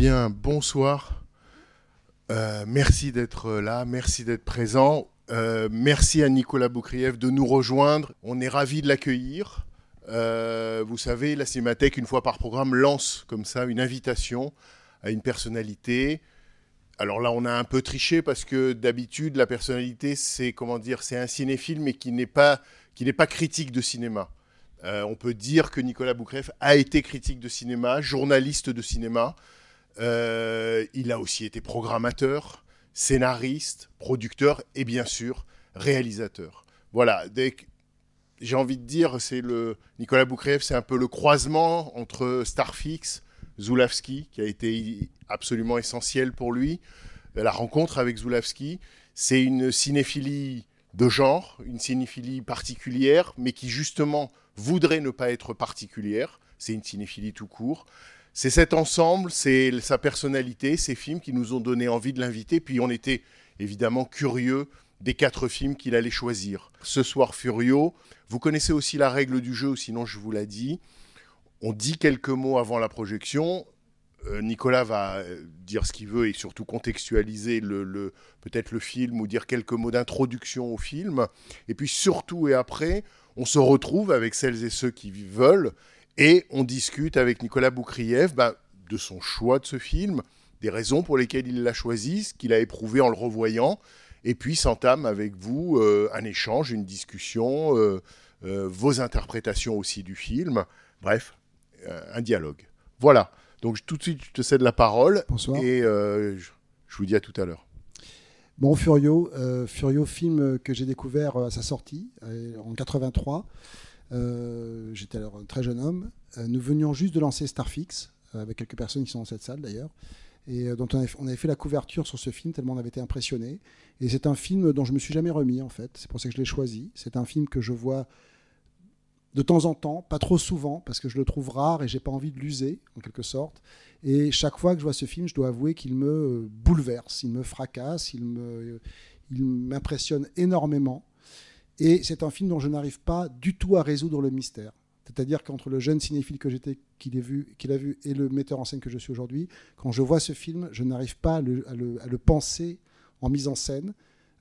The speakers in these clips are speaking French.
Bien, bonsoir. Euh, merci d'être là, merci d'être présent. Euh, merci à Nicolas Boukrieff de nous rejoindre. On est ravis de l'accueillir. Euh, vous savez, la Cinémathèque, une fois par programme, lance comme ça une invitation à une personnalité. Alors là, on a un peu triché parce que d'habitude, la personnalité, c'est comment dire, c'est un cinéphile, mais qui n'est pas, qui n'est pas critique de cinéma. On peut dire que Nicolas Boukrieff a été critique de cinéma, journaliste de cinéma. Euh, il a aussi été programmateur, scénariste, producteur et bien sûr réalisateur. Voilà, j'ai envie de dire, c'est le Nicolas Boukrieff, c'est un peu le croisement entre Starfix, Zulawski, qui a été absolument essentiel pour lui. La rencontre avec Zulawski, c'est une cinéphilie de genre, une cinéphilie particulière, mais qui justement voudrait ne pas être particulière. C'est une cinéphilie tout court. C'est cet ensemble, c'est sa personnalité, ces films qui nous ont donné envie de l'inviter. Puis on était évidemment curieux des quatre films qu'il allait choisir. Ce soir, Furio, vous connaissez aussi la règle du jeu, sinon je vous l'ai dit. On dit quelques mots avant la projection. Euh, Nicolas va euh, dire ce qu'il veut et surtout contextualiser le, peut-être le film ou dire quelques mots d'introduction au film. Et puis surtout et après, on se retrouve avec celles et ceux qui veulent et on discute avec Nicolas Boukrieff ben, de son choix de ce film, des raisons pour lesquelles il l'a choisi, ce qu'il a éprouvé en le revoyant. Et puis s'entame avec vous euh, un échange, une discussion, euh, euh, vos interprétations aussi du film. Bref, un dialogue. Voilà. Donc tout de suite, je te cède la parole. Bonsoir. Et je, je vous dis à tout à l'heure. Bon, Furio, Furio, film que j'ai découvert à sa sortie en 83. Euh, J'étais alors un très jeune homme. Euh, nous venions juste de lancer Starfix, euh, avec quelques personnes qui sont dans cette salle d'ailleurs, et dont on avait, fait la couverture sur ce film tellement on avait été impressionné. Et c'est un film dont je me suis jamais remis en fait. C'est pour ça que je l'ai choisi. C'est un film que je vois de temps en temps, pas trop souvent, parce que je le trouve rare et j'ai pas envie de l'user en quelque sorte. Et chaque fois que je vois ce film, je dois avouer qu'il me bouleverse, il me fracasse, il m'impressionne énormément. Et c'est un film dont je n'arrive pas du tout à résoudre le mystère. C'est-à-dire qu'entre le jeune cinéphile que j'étais, qu'il vu, a vu, et le metteur en scène que je suis aujourd'hui, quand je vois ce film, je n'arrive pas à le, penser en mise en scène,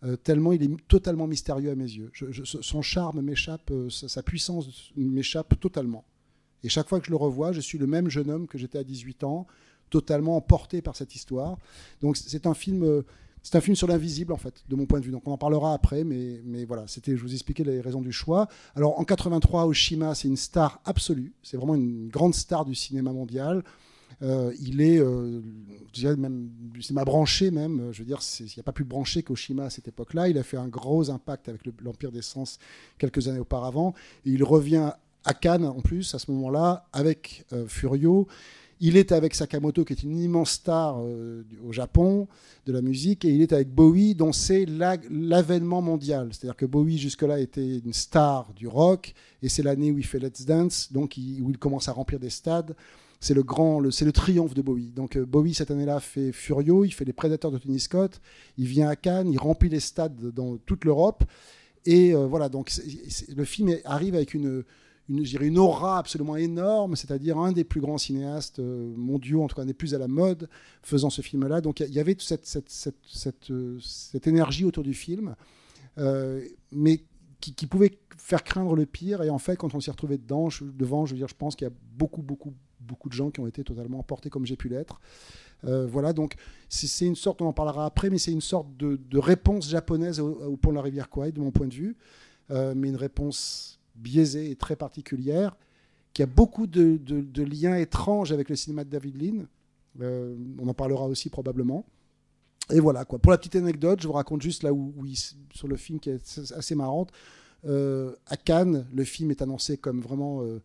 euh, tellement il est totalement mystérieux à mes yeux. Son charme m'échappe, euh, sa, sa puissance m'échappe totalement. Et chaque fois que je le revois, je suis le même jeune homme que j'étais à 18 ans, totalement emporté par cette histoire. Donc c'est un film, euh, c'est un film sur l'invisible en fait, de mon point de vue. Donc on en parlera après, mais, mais voilà, c'était, je vous expliquais les raisons du choix. Alors en 83, Oshima, c'est une star absolue. C'est vraiment une grande star du cinéma mondial. Euh, il est, euh, je même, du cinéma branché même. Je veux dire, il n'y a pas plus branché qu'Oshima à cette époque-là. Il a fait un gros impact avec le- l'Empire des Sens quelques années auparavant. Et il revient à Cannes en plus à ce moment-là avec euh, Furio. Il est avec Sakamoto, qui est une immense star euh, au Japon de la musique, et il est avec Bowie, dont c'est la- l'avènement mondial. C'est-à-dire que Bowie, jusque-là, était une star du rock, et c'est l'année où il fait Let's Dance, donc il- où il commence à remplir des stades. C'est le grand, c'est le triomphe de Bowie. Donc euh, Bowie cette année-là fait Furio, il fait les Prédateurs de Tony Scott, il vient à Cannes, il remplit les stades dans toute l'Europe, et euh, voilà. Donc le film arrive avec une une, je une aura absolument énorme, c'est-à-dire un des plus grands cinéastes euh, mondiaux, en tout cas un des plus à la mode, faisant ce film-là. Donc il y, avait toute cette, cette, cette, euh, cette énergie autour du film, euh, mais qui, pouvait faire craindre le pire. Et en fait, quand on s'y retrouvait dedans, je- devant, je veux dire, je pense qu'il y a beaucoup, beaucoup, beaucoup de gens qui ont été totalement emportés comme j'ai pu l'être. Voilà, donc c'est une sorte, on en parlera après, mais c'est une sorte de, de réponse japonaise au, pont de la rivière Kwai, de mon point de vue, mais une réponse biaisée et très particulière, qui a beaucoup de, liens étranges avec le cinéma de David Lean. Euh, on en parlera aussi probablement. Et voilà, quoi. Pour la petite anecdote, je vous raconte juste là où, où sur le film qui est assez marrante. Euh, à Cannes, le film est annoncé comme vraiment euh,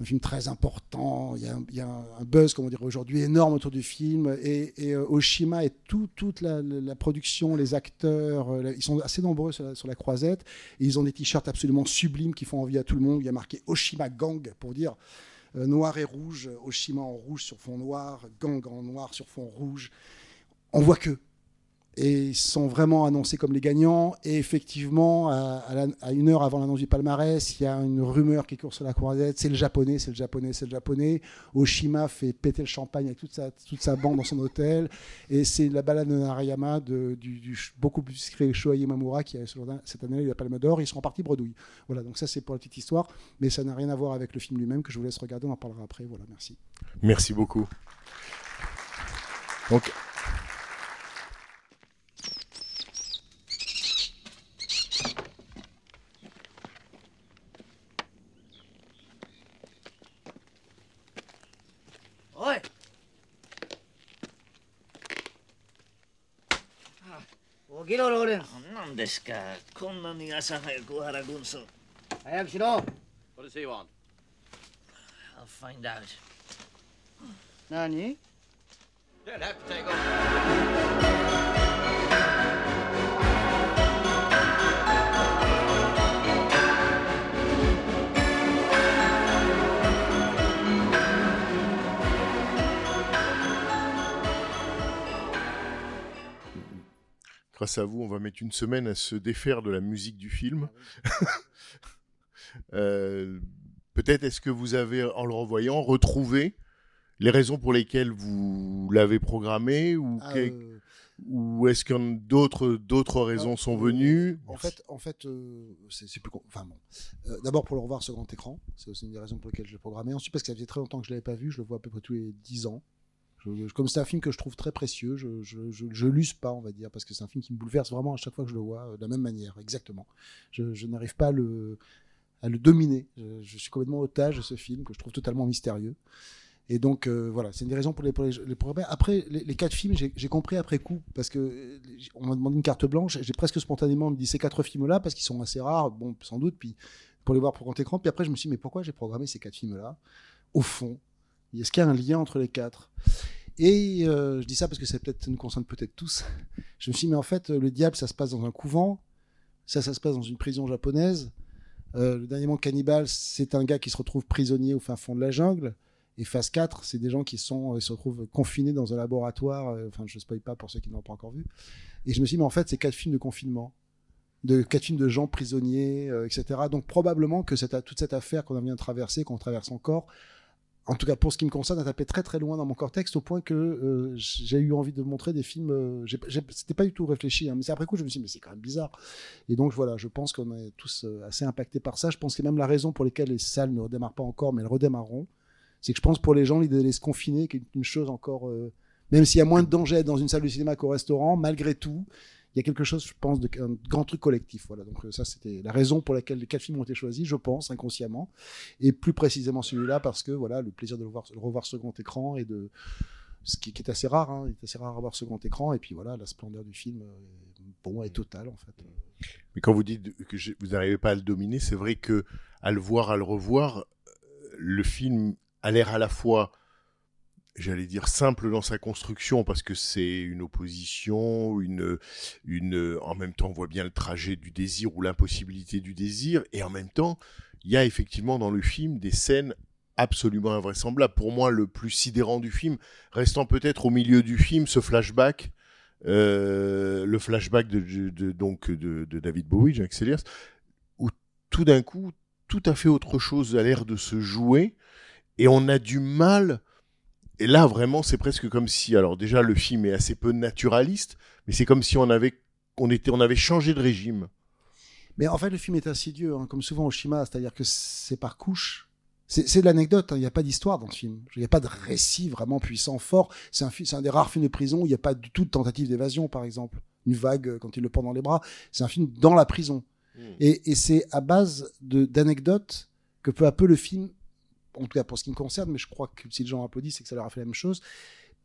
un film très important. Il y a, un- buzz, comme on dirait aujourd'hui, énorme autour du film. Et, euh, Oshima et tout- toute la, production, les acteurs, euh, ils sont assez nombreux sur la, sur la croisette. Et ils ont des t-shirts absolument sublimes qui font envie à tout le monde. Il y a marqué Oshima Gang pour dire euh, noir et rouge, Oshima en rouge sur fond noir, Gang en noir sur fond rouge. On voit que. Et sont vraiment annoncés comme les gagnants. Et effectivement, à, une heure avant l'annonce du palmarès, il y a une rumeur qui court sur la croisette. C'est le japonais, c'est le japonais, c'est le japonais. Oshima fait péter le champagne avec toute sa, toute sa bande dans son hôtel. Et c'est la balade de Narayama de, du, beaucoup plus discret Shohei Mamura qui a ce jour-là- cette année eu la Palme d'Or. Ils sont en partie bredouille. Voilà, donc ça c'est pour la petite histoire. Mais ça n'a rien à voir avec le film lui-même que je vous laisse regarder. On en parlera après. Voilà, merci. Merci beaucoup. Donc, 起きろローレンス何ですかこんなに朝早く原軍曹早くしろ What does he want? I'll find out 何 You'd have to take over. grâce à vous, on va mettre une semaine à se défaire de la musique du film. Euh, Peut-être est-ce que vous avez, en le revoyant, retrouvé les raisons pour lesquelles vous l'avez programmé ou, Ah, que- euh, ou est-ce que d'autres d'autres raisons non, sont euh, venues En fait, en fait, euh, c'est plus. Enfin bon. Euh, D'abord pour le revoir sur grand écran, c'est aussi une des raisons pour lesquelles je l'ai programmé. Ensuite parce que ça faisait très longtemps que je l'avais pas vu, je le vois à peu près tous les 10 ans. Comme c'est un film que je trouve très précieux, je, je, je, l'use pas, on va dire, parce que c'est un film qui me bouleverse vraiment à chaque fois que je le vois, euh, de la même manière, exactement. Je, n'arrive pas à le, dominer. Je, suis complètement otage de ce film que je trouve totalement mystérieux. Et donc euh, voilà, c'est une des raisons pour les, pour les, les programmer. Après, les, quatre films, j'ai compris après coup, parce que euh, m'a demandé une carte blanche, j'ai presque spontanément me dit ces quatre films-là, parce qu'ils sont assez rares, bon, sans doute, puis pour les voir pour grand écran. Puis après, je me suis dit, mais pourquoi j'ai programmé ces quatre films-là? Au fond, est-ce qu'il y a un lien entre les quatre? Et euh, je dis ça parce que ça peut-être nous concerne peut-être tous. Je me suis dit, mais en fait, le diable, ça se passe dans un couvent, ça, ça se passe dans une prison japonaise. Euh, le dernier monde cannibale, c'est un gars qui se retrouve prisonnier au fin fond de la jungle. Et phase 4, c'est des gens qui sont, euh, se retrouvent confinés dans un laboratoire. Enfin, je ne spoil pas pour ceux qui ne l'ont pas encore vu. Et je me suis dit, mais en fait, c'est quatre films de confinement. De quatre films de gens prisonniers, etc. Donc, probablement que toute cette affaire qu'on vient de traverser, qu'on traverse encore, en tout cas pour ce qui me concerne, a tapé très très loin dans mon cortex au point que euh, j'ai eu envie de montrer des films. Euh, C'était pas du tout réfléchi, hein, mais c'est après coup je me suis dit mais c'est quand même bizarre. Et donc voilà, je pense qu'on est tous euh, assez impactés par ça. Je pense que même la raison pour laquelle les salles ne redémarrent pas encore, mais elles redémarreront, c'est que je pense pour les gens l'idée d'aller se confiner, qui est une chose encore, euh, même s'il y a moins de danger dans une salle de cinéma qu'au restaurant, malgré tout, il y a quelque chose, je pense, de un grand truc collectif. Voilà, donc euh, ça c'était la raison pour laquelle les quatre films ont été choisis, je pense, inconsciemment, et plus précisément celui-là parce que voilà, le plaisir de le, voir, le revoir grand écran et de ce qui, est assez rare, hein, est assez rare à voir grand écran, et puis voilà, la splendeur du film, euh, pour moi, est totale en fait. Mais quand vous dites que vous n'arrivez pas à le dominer, c'est vrai que à le voir, à le revoir, euh, le film a l'air à la fois, j'allais dire, simple dans sa construction parce que c'est une opposition, une, une, en même temps, on voit bien le trajet du désir ou l'impossibilité du désir, et en même temps, il y a effectivement dans le film des scènes absolument invraisemblables. Pour moi, le plus sidérant du film, restant peut-être au milieu du film, ce flashback euh, le flashback de, donc de David Bowie, Jack Sellers, où tout d'un coup, tout à fait autre chose a l'air de se jouer, et on a du mal. Et là, vraiment, c'est presque comme si, alors déjà, le film est assez peu naturaliste, mais c'est comme si on avait, on était, on avait changé de régime. Mais en fait, le film est insidieux, hein, comme souvent au Shima, c'est-à-dire que c'est par couche. C'est de l'anecdote, hein, il n'y a pas d'histoire dans ce film. Il n'y a pas de récit vraiment puissant, fort. C'est un, des rares films de prison où il n'y a pas du tout de tentative d'évasion, par exemple. Une vague euh, quand il le prend dans les bras. C'est un film dans la prison. Et, et c'est à base d'anecdotes que peu à peu le film, en tout cas pour ce qui me concerne, mais je crois que si les gens applaudissent, c'est que ça leur a fait la même chose,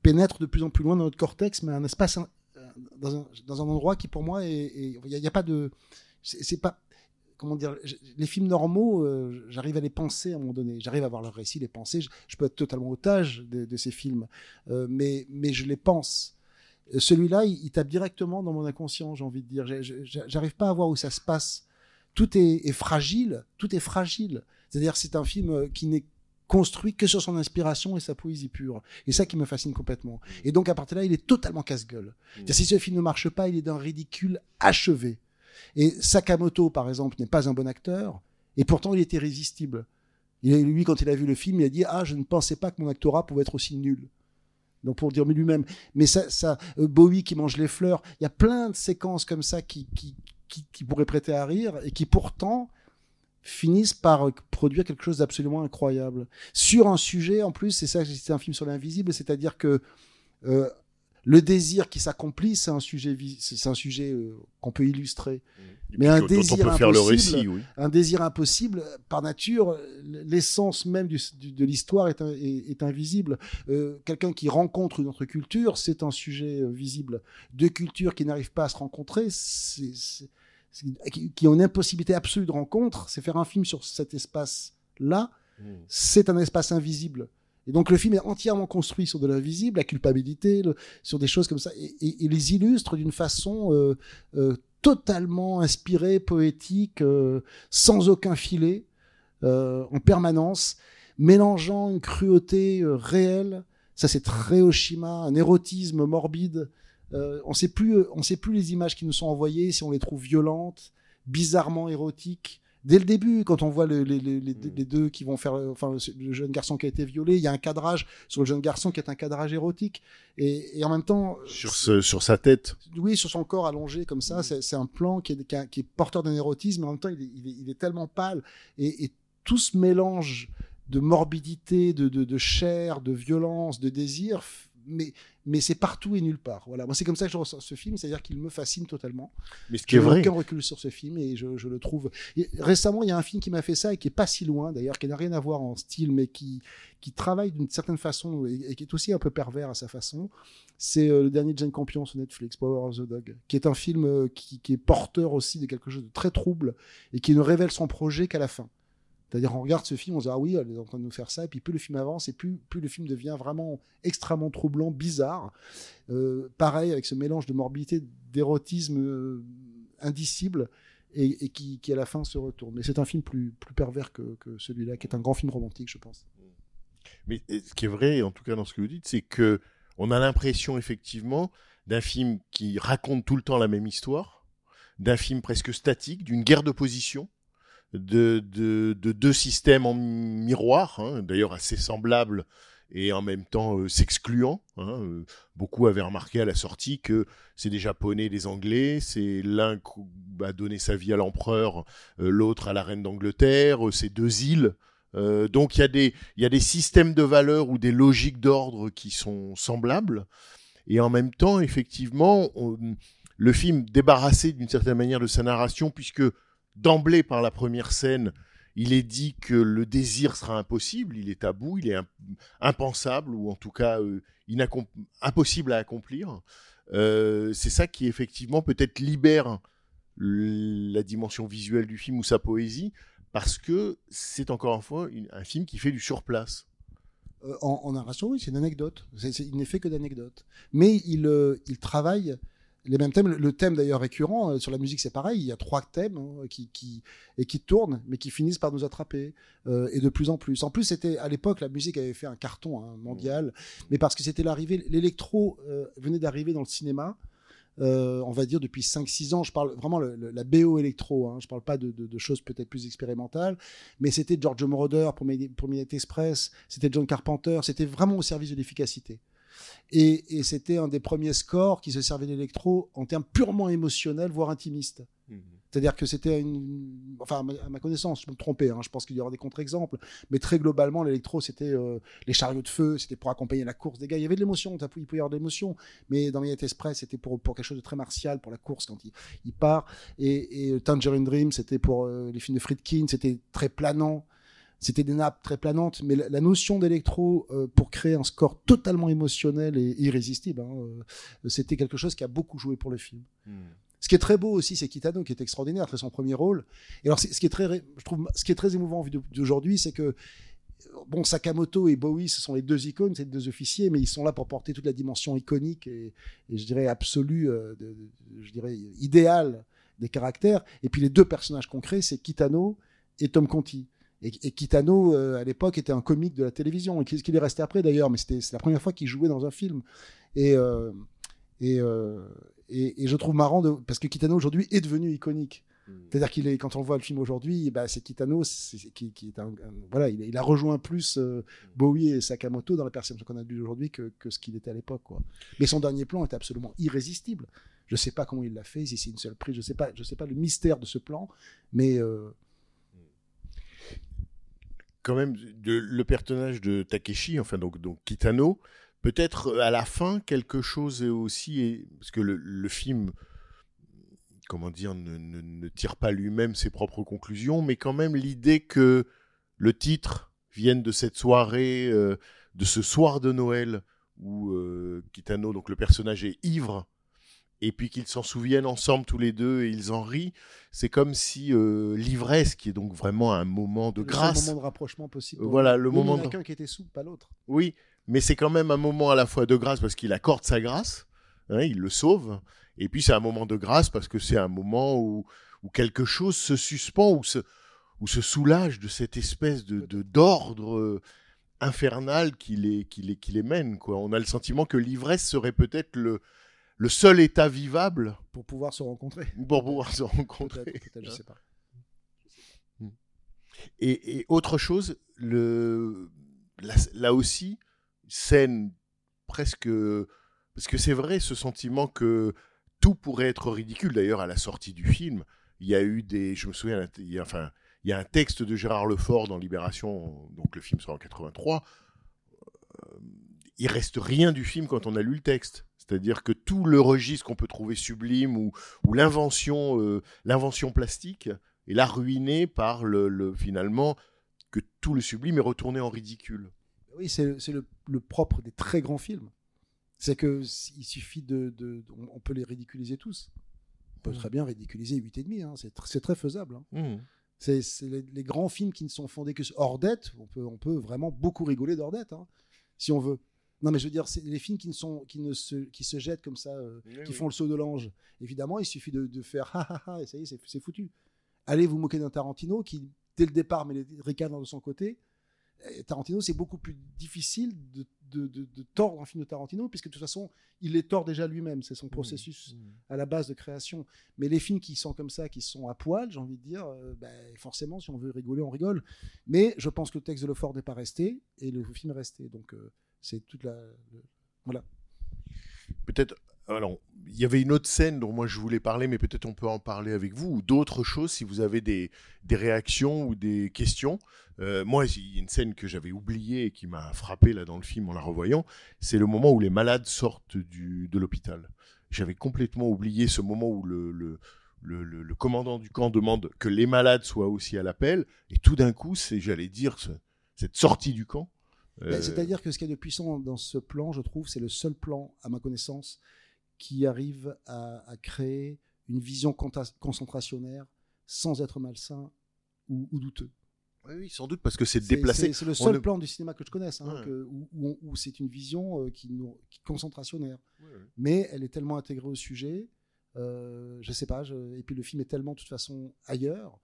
pénètre de plus en plus loin dans notre cortex, mais un espace, dans un, endroit qui pour moi Il n'y a, pas de. C'est pas comment dire, les films normaux, euh, j'arrive à les penser à un moment donné. J'arrive à voir leur récit, les penser. Je, peux être totalement otage de, ces films, Euh, mais, mais je les pense. Euh, Celui-là, il, tape directement dans mon inconscient, j'ai envie de dire. J'arrive pas à voir où ça se passe. Tout est, est fragile. Tout est fragile. C'est-à-dire, c'est un film qui n'est construit que sur son inspiration et sa poésie pure. Et ça qui me fascine complètement. Et donc, à partir de là, il est totalement casse-gueule. C'est-à-dire, Si ce film ne marche pas, il est d'un ridicule achevé. Et Sakamoto, par exemple, n'est pas un bon acteur, et pourtant il était irrésistible. Il, lui, quand il a vu le film, il a dit Ah, je ne pensais pas que mon actorat pouvait être aussi nul. Donc pour dire lui-même. Mais ça, ça euh, Bowie qui mange les fleurs, il y a plein de séquences comme ça qui, qui, qui, qui pourraient prêter à rire et qui pourtant finissent par euh, produire quelque chose d'absolument incroyable. Sur un sujet, en plus, c'est ça, c'est un film sur l'invisible, c'est-à-dire que euh, le désir qui s'accomplit, c'est un sujet, c'est un sujet euh, qu'on peut illustrer. Et Mais un on désir peut faire le impossible, récit, oui. un désir impossible, par nature, l'essence même du- du- de l'histoire est, un- est- est invisible. Euh, Quelqu'un qui rencontre une autre culture, c'est un sujet visible. Deux cultures qui n'arrivent pas à se rencontrer, c'est- qui, ont une impossibilité absolue de rencontre, c'est faire un film sur cet espace-là, c'est un espace invisible. Et donc le film est entièrement construit sur de l'invisible, la culpabilité, le- sur des choses comme ça, et, et- et les illustre d'une façon euh, euh, totalement inspirée, poétique, euh, sans aucun filet, en permanence, mélangeant une cruauté réelle, ça c'est très Oshima, un érotisme morbide. Euh, on sait plus, on sait plus les images qui nous sont envoyées si on les trouve violentes, bizarrement érotiques. Dès le début, quand on voit le- les, les- les- les deux qui vont faire, enfin le, jeune garçon qui a été violé, il y a un cadrage sur le jeune garçon qui est un cadrage érotique, et, et en même temps, Sur, ce- sur sa tête. oui, sur son corps allongé comme ça, c'est c'est un plan qui est, qui est- qui est porteur d'un érotisme, mais en même temps, il est, il est- il est tellement pâle. Et, et tout ce mélange de morbidité, de, de, de chair, de violence, de désir, mais, mais c'est partout et nulle part. Voilà, moi c'est comme ça que je ressens ce film, c'est-à-dire qu'il me fascine totalement. Mais ce qui est vrai, aucun recul sur ce film et je, je le trouve. Et récemment, il y a un film qui m'a fait ça et qui est pas si loin d'ailleurs, qui n'a rien à voir en style, mais qui, qui travaille d'une certaine façon et, et qui est aussi un peu pervers à sa façon. C'est euh, le dernier Jane Campion sur Netflix, Power of the Dog, qui est un film euh, qui, qui est porteur aussi de quelque chose de très trouble et qui ne révèle son projet qu'à la fin. C'est-à-dire, on regarde ce film, on se dit, ah oui, elle est en train de nous faire ça, et puis plus le film avance, et plus, le film devient vraiment extrêmement troublant, bizarre. Euh, pareil, avec ce mélange de morbidité, d'érotisme euh, indicible, et, qui, à la fin se retourne. Mais c'est un film plus, pervers que, celui-là, qui est un grand film romantique, je pense. mais ce qui est vrai, en tout cas dans ce que vous dites, c'est que on a l'impression effectivement d'un film qui raconte tout le temps la même histoire, d'un film presque statique, d'une guerre de position, de, de, de deux systèmes en miroir, hein, d'ailleurs assez semblables et en même temps euh, s'excluant. Hein, euh, beaucoup avaient remarqué à la sortie que c'est des Japonais, des Anglais, c'est l'un qui a donné sa vie à l'empereur, euh, l'autre à la reine d'Angleterre, c'est deux îles. Donc il y, a des, systèmes de valeurs ou des logiques d'ordre qui sont semblables. Et en même temps, effectivement, le film débarrassé d'une certaine manière de sa narration, puisque d'emblée par la première scène, il est dit que le désir sera impossible, il est tabou, il est im- impensable, ou en tout cas euh, impossible à accomplir. Euh, c'est ça qui effectivement peut-être libère la dimension visuelle du film ou sa poésie, parce que c'est encore une fois un film qui fait du surplace. Euh, en, en narration, oui, c'est une anecdote. Il n'est fait que d'anecdotes. Mais il travaille les mêmes thèmes. Le, thème d'ailleurs récurrent euh, sur la musique, c'est pareil. Il y a trois thèmes hein, qui, et qui tournent, mais qui finissent par nous attraper. euh, et de plus en plus. En plus, c'était à l'époque, la musique avait fait un carton hein, mondial, mais parce que c'était l'arrivée. L'électro euh, venait d'arriver dans le cinéma. on va dire depuis 5-6 ans, je parle vraiment le- la BO électro, hein, je parle pas de, choses peut-être plus expérimentales, mais c'était George Moroder pour, Medi- pour Midnight Express, c'était John Carpenter, c'était vraiment au service de l'efficacité. Et, et c'était un des premiers scores qui se servait d'électro en termes purement émotionnels, voire intimistes. C'est-à-dire que c'était une. Enfin, à ma, connaissance, je peux me tromper, hein, je pense qu'il y aura des contre-exemples, mais très globalement, l'électro, c'était euh, les chariots de feu, c'était pour accompagner la course des gars. Il y avait de l'émotion, il pouvait y avoir de l'émotion, mais dans Midnight Express, c'était pour, pour quelque chose de très martial, pour la course quand il, il part. Et, et Tangerine Dream, c'était pour euh, les films de Friedkin, c'était très planant. C'était des nappes très planantes, mais la, la notion d'électro euh, pour créer un score totalement émotionnel et irrésistible, hein, euh, c'était quelque chose qui a beaucoup joué pour le film. Ce qui est très beau aussi, c'est Kitano qui est extraordinaire, c'est son premier rôle. Et alors, ce qui est très, je trouve, ce qui est très émouvant d'aujourd'hui, c'est que bon, Sakamoto et Bowie, ce sont les deux icônes, les deux officiers, mais ils sont là pour porter toute la dimension iconique et, et je dirais absolue, euh, de- de- je dirais idéale des caractères. Et puis les deux personnages concrets, c'est Kitano et Tom Conti. Et, et Kitano, euh, à l'époque, était un comique de la télévision, et qu'est-ce qu'il est resté après d'ailleurs, mais c'était c'est la première fois qu'il jouait dans un film. Et, euh, et, euh, et, et je trouve marrant, de, parce que Kitano aujourd'hui est devenu iconique. C'est-à-dire qu'il est, quand on voit le film aujourd'hui, bah, c'est Kitano, qui, qui est un, un- voilà, il, il a rejoint plus euh, Bowie et Sakamoto dans la perception qu'on a de lui aujourd'hui que, que ce qu'il était à l'époque, quoi. Mais son dernier plan était absolument irrésistible. Je sais pas comment il l'a fait, si c'est une seule prise, je sais pas, je sais pas le mystère de ce plan, mais euh, quand même le personnage de Takeshi, enfin donc, Kitano, peut-être euh, à la fin quelque chose est aussi parce que le, film, comment dire, ne tire pas lui-même ses propres conclusions, mais quand même l'idée que le titre vienne de cette soirée, euh, de ce soir de Noël où euh, Kitano, donc le personnage est ivre. Et puis qu'ils s'en souviennent ensemble tous les deux et ils en rient, c'est comme si euh, l'ivresse, qui est donc vraiment un moment de le grâce, moment de rapprochement possible. Euh, voilà, le Oui, moment Il y en a de- qu'un qui était sous, pas l'autre. oui, mais c'est quand même un moment à la fois de grâce parce qu'il accorde sa grâce, hein, il le sauve, et puis c'est un moment de grâce parce que c'est un moment où, où quelque chose se suspend, ou se, ou se soulage de cette espèce de de- d'ordre euh, infernal qui les, qui, les, qui les mène. Quoi. On a le sentiment que l'ivresse serait peut-être le, le seul état vivable Pour pouvoir se rencontrer. pour pouvoir se rencontrer. peut-être, je sais pas. Et, et autre chose, le, là, là aussi, scène presque. Parce que c'est vrai ce sentiment que tout pourrait être ridicule. D'ailleurs, à la sortie du film, il y a eu des. Je me souviens, il y a, enfin, il y a un texte de Gérard Lefort dans Libération, donc le film sort en 83. euh, il reste rien du film quand on a lu le texte. C'est-à-dire que tout le registre qu'on peut trouver sublime ou, ou l'invention, euh, l'invention plastique est là ruiné par le, le- finalement que tout le sublime est retourné en ridicule. Oui, c'est c'est le, le propre des très grands films. C'est que il suffit de, de- on, on peut les ridiculiser tous. On peut Mm. très bien ridiculiser 8 et demi. hein. C'est tr- c'est très faisable. hein. Mmh. C'est c'est les, les grands films qui ne sont fondés que sur Ordette. On peut, on peut vraiment beaucoup rigoler d'Ordette, hein, si on veut. Non, mais je veux dire, c'est les films qui ne sont, qui ne se, qui se jettent comme ça, euh, qui font le saut de l'ange. Évidemment, il suffit de, de faire ha ha ha et ça y est, c'est foutu. Allez vous moquer d'un Tarantino qui, dès le départ, met les ricanes de son côté. Et Tarantino, c'est beaucoup plus difficile de, de, de- de tordre un film de Tarantino, puisque de toute façon, il les tord déjà lui-même. C'est son processus à la base de création. Mais les films qui sont comme ça, qui sont à poil, j'ai envie de dire, euh, ben, forcément, si on veut rigoler, on rigole. Mais je pense que le texte de Lefort n'est pas resté et le film est resté. Donc, euh, c'est toute la. Voilà. Peut-être. Alors, il y avait une autre scène dont moi je voulais parler, mais peut-être on peut en parler avec vous, ou d'autres choses si vous avez des, des réactions ou des questions. Euh, moi, il y a une scène que j'avais oubliée et qui m'a frappé là dans le film en la revoyant, c'est le moment où les malades sortent du, de l'hôpital. J'avais complètement oublié ce moment où le, le, le, commandant du camp demande que les malades soient aussi à l'appel, et tout d'un coup, c'est, j'allais dire, ce- cette sortie du camp. Ben, euh, C'est-à-dire que ce qui est de puissant dans ce plan, je trouve, c'est le seul plan, à ma connaissance, qui arrive à, à créer une vision concentrationnaire sans être malsain ou, ou douteux. Oui, oui, sans doute parce que c'est déplacé. C'est le seul plan du cinéma que je connaisse, hein, Ouais. que- où, où on- où c'est une vision euh, qui, nous, qui concentrationnaire. Ouais. Mais elle est tellement intégrée au sujet, euh, je sais pas, je- et puis le film est tellement de toute façon ailleurs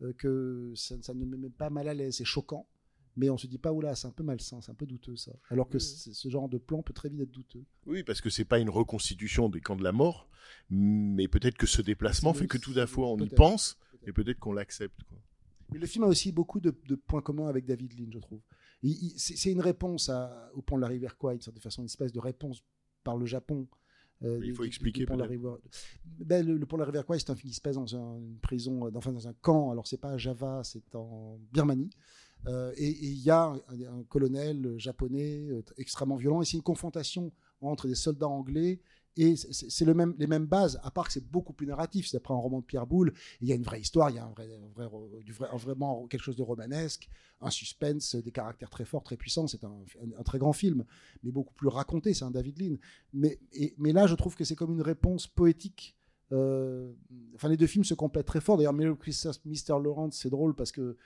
euh, que ça, ça ne me met pas mal à l'aise, c'est choquant. Mais on se dit pas, oula, c'est un peu malsain, c'est un peu douteux ça. Alors que Oui. ce genre de plan peut très vite être douteux. Oui, parce que c'est pas une reconstitution des camps de la mort, mais peut-être que ce déplacement fait que tout d'un c'est- coup on y pense et peut-être qu'on l'accepte. quoi. Mais le film a aussi beaucoup de, de points communs avec David Lean, je trouve. C'est une réponse à- au pont de la rivière Kwai, certaine façon, une espèce de réponse par le Japon. euh, Il faut du- expliquer du pont de la rivière- Ben, le, le pont de la rivière Kwai, c'est un film qui se passe dans un- une prison, euh, dans- enfin dans un camp. Alors c'est pas à Java, c'est en Birmanie. Euh, et il y a un, colonel japonais euh, extrêmement violent. Et c'est une confrontation entre des soldats anglais. Et c'est- les mêmes bases, à part que c'est beaucoup plus narratif. C'est après un roman de Pierre Boulle. Il y a une vraie histoire, il y a du vrai- vraiment quelque chose de romanesque, un suspense, des caractères très forts, très puissants. C'est un, très grand film, mais beaucoup plus raconté. C'est un David Lean. Mais, là, je trouve que c'est comme une réponse poétique Euh, enfin, les deux films se complètent très fort. D'ailleurs, Merry Christmas, Mr. Lawrence, c'est drôle parce que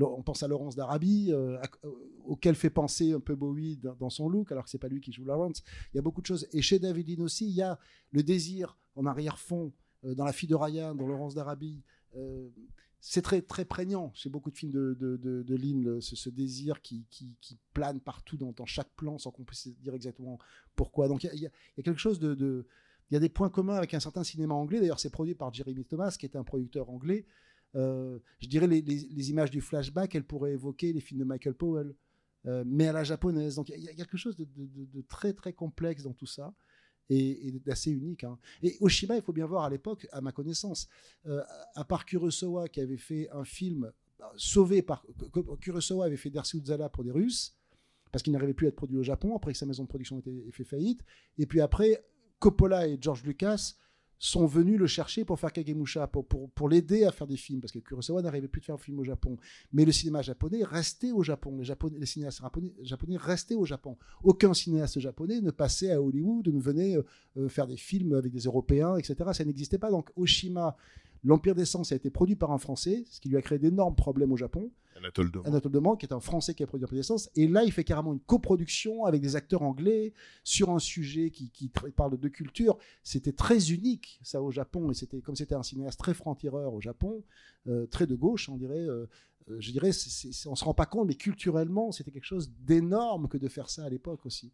on pense à Laurence d'Arabie, euh, euh, auquel fait penser un peu Bowie dans, son look, alors que c'est pas lui qui joue Lawrence. Il y a beaucoup de choses. Et chez David Lean aussi, il y a le désir en arrière-fond euh, dans La fille de Ryan, dans Laurence d'Arabie. Euh, c'est très très prégnant chez beaucoup de films de, de, le- ce, désir qui, plane partout dans, chaque plan sans qu'on puisse dire exactement pourquoi. Donc il y a, quelque chose de, Il y a des points communs avec un certain cinéma anglais. D'ailleurs, c'est produit par Jeremy Thomas, qui est un producteur anglais. Euh, je dirais les, images du flashback, elles pourraient évoquer les films de Michael Powell, euh, mais à la japonaise. Donc il y, a- quelque chose de, très très complexe dans tout ça et, d'assez unique. hein. Et Oshima, il faut bien voir à l'époque, à ma connaissance, euh, à part Kurosawa qui avait fait un film euh, sauvé par Kurosawa avait fait Dersi Uzzala pour des Russes parce qu'il n'arrivait plus à être produit au Japon après que sa maison de production ait fait faillite. Et puis après, Coppola et George Lucas sont venus le chercher pour faire Kagemusha, pour, pour, pour l'aider à faire des films, parce que Kurosawa n'arrivait plus de faire un film au Japon. Mais le cinéma japonais restait au Japon. Les, japonais, les cinéastes japonais, restaient au Japon. Aucun cinéaste japonais ne passait à Hollywood, ne venait euh, euh, faire des films avec des Européens, etc. Ça n'existait pas. Donc Oshima, l'Empire des Sens a été produit par un Français, ce qui lui a créé d'énormes problèmes au Japon. Anatole Demant. Anatole Demant, qui est un Français qui a produit Empire d'essence. Et là, il fait carrément une coproduction avec des acteurs anglais sur un sujet qui, qui parle de deux cultures. C'était très unique, ça, au Japon. Et c'était comme c'était un cinéaste très franc-tireur au Japon, euh, très de gauche, on dirait. euh, euh, je dirais, on se rend pas compte, mais culturellement, c'était quelque chose d'énorme que de faire ça à l'époque aussi.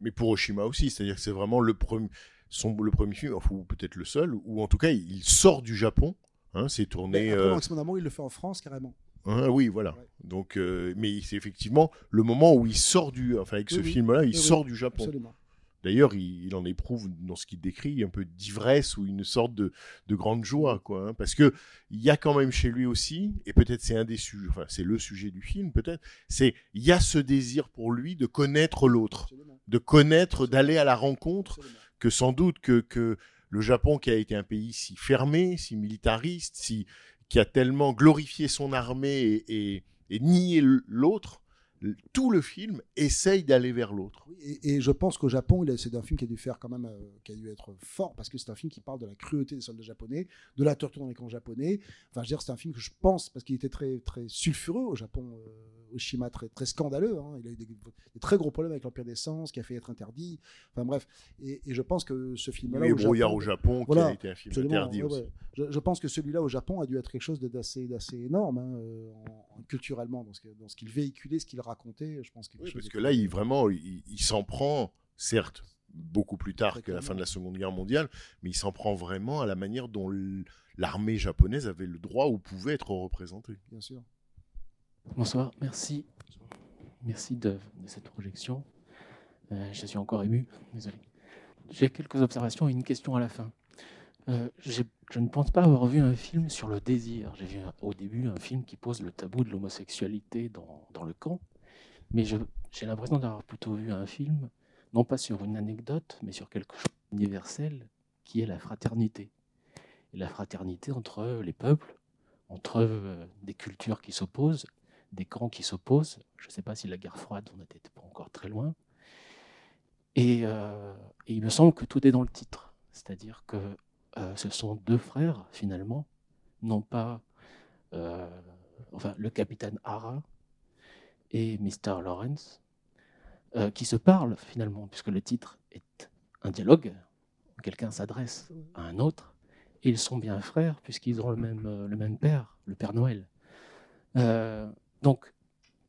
Mais pour Oshima aussi, c'est-à-dire que c'est vraiment le premier, son, le premier film, enfin, ou peut-être le seul, ou en tout cas, il sort du Japon. Hein, c'est tourné. Après, euh, Max Mon Amour, il le fait en France carrément. hein, oui, voilà. Ouais. Donc, euh, mais c'est effectivement le moment où il sort du, enfin, avec ce Oui, film-là, il Oui, sort du Japon. D'ailleurs, il, il en éprouve dans ce qu'il décrit un peu d'ivresse ou une sorte de, de grande joie, quoi. hein, parce que il y a quand même chez lui aussi, et peut-être c'est un des sujets, enfin c'est le sujet du film, peut-être, c'est il y a ce désir pour lui de connaître l'autre, de connaître, d'aller à la rencontre, absolument. Que sans doute que, que le Japon qui a été un pays si fermé, si militariste, si qui a tellement glorifié son armée et, et, et nié l'autre, tout le film essaye d'aller vers l'autre. Oui, et, et je pense qu'au Japon, c'est un film qui a dû faire quand même, euh, qui a dû être fort parce que c'est un film qui parle de la cruauté des soldats japonais, de la torture dans les camps japonais. Enfin, je veux dire, c'est un film que je pense parce qu'il était très très sulfureux au Japon, euh, Oshima très très scandaleux. hein. Il a eu des, des très gros problèmes avec l'empire des sens, qui a fait être interdit. Enfin bref, et, et je pense que ce film-là, au Brouillard Japon- au Japon, qui a été un film interdit ouais, aussi. ouais. Je, je pense que celui-là au Japon a dû être quelque chose d'assez d'assez énorme hein, en- en- culturellement dans ce dans ce qu'il véhiculait, ce qu'il racontait. Je pense quelque Oui, chose parce que là, il vraiment, il, il s'en prend, certes, beaucoup plus tard Très que la fin de la Seconde Guerre mondiale, mais il s'en prend vraiment à la manière dont l'armée japonaise avait le droit ou pouvait être représentée. bien sûr. Bonsoir, merci. Merci de, de cette projection. Euh, je suis encore ému, désolé. J'ai quelques observations et une question à la fin. Euh, je ne pense pas avoir vu un film sur le désir. J'ai vu un- au début un film qui pose le tabou de l'homosexualité dans, dans le camp, mais j'ai l'impression d'avoir plutôt vu un film, non pas sur une anecdote, mais sur quelque chose d'universel, qui est la fraternité. La fraternité entre les peuples, entre euh, des cultures qui s'opposent, des camps qui s'opposent. Je ne sais pas si la guerre froide, on n'était pas encore très loin. Et, euh, et il me semble que tout est dans le titre. C'est-à-dire que euh, ce sont deux frères, finalement, non pas enfin, le capitaine Hara et Mr. Lawrence, euh, qui se parlent, finalement, puisque le titre est un dialogue. Quelqu'un s'adresse à un autre. Et ils sont bien frères, puisqu'ils ont le même, euh, le même père, le Père Noël. Euh, donc,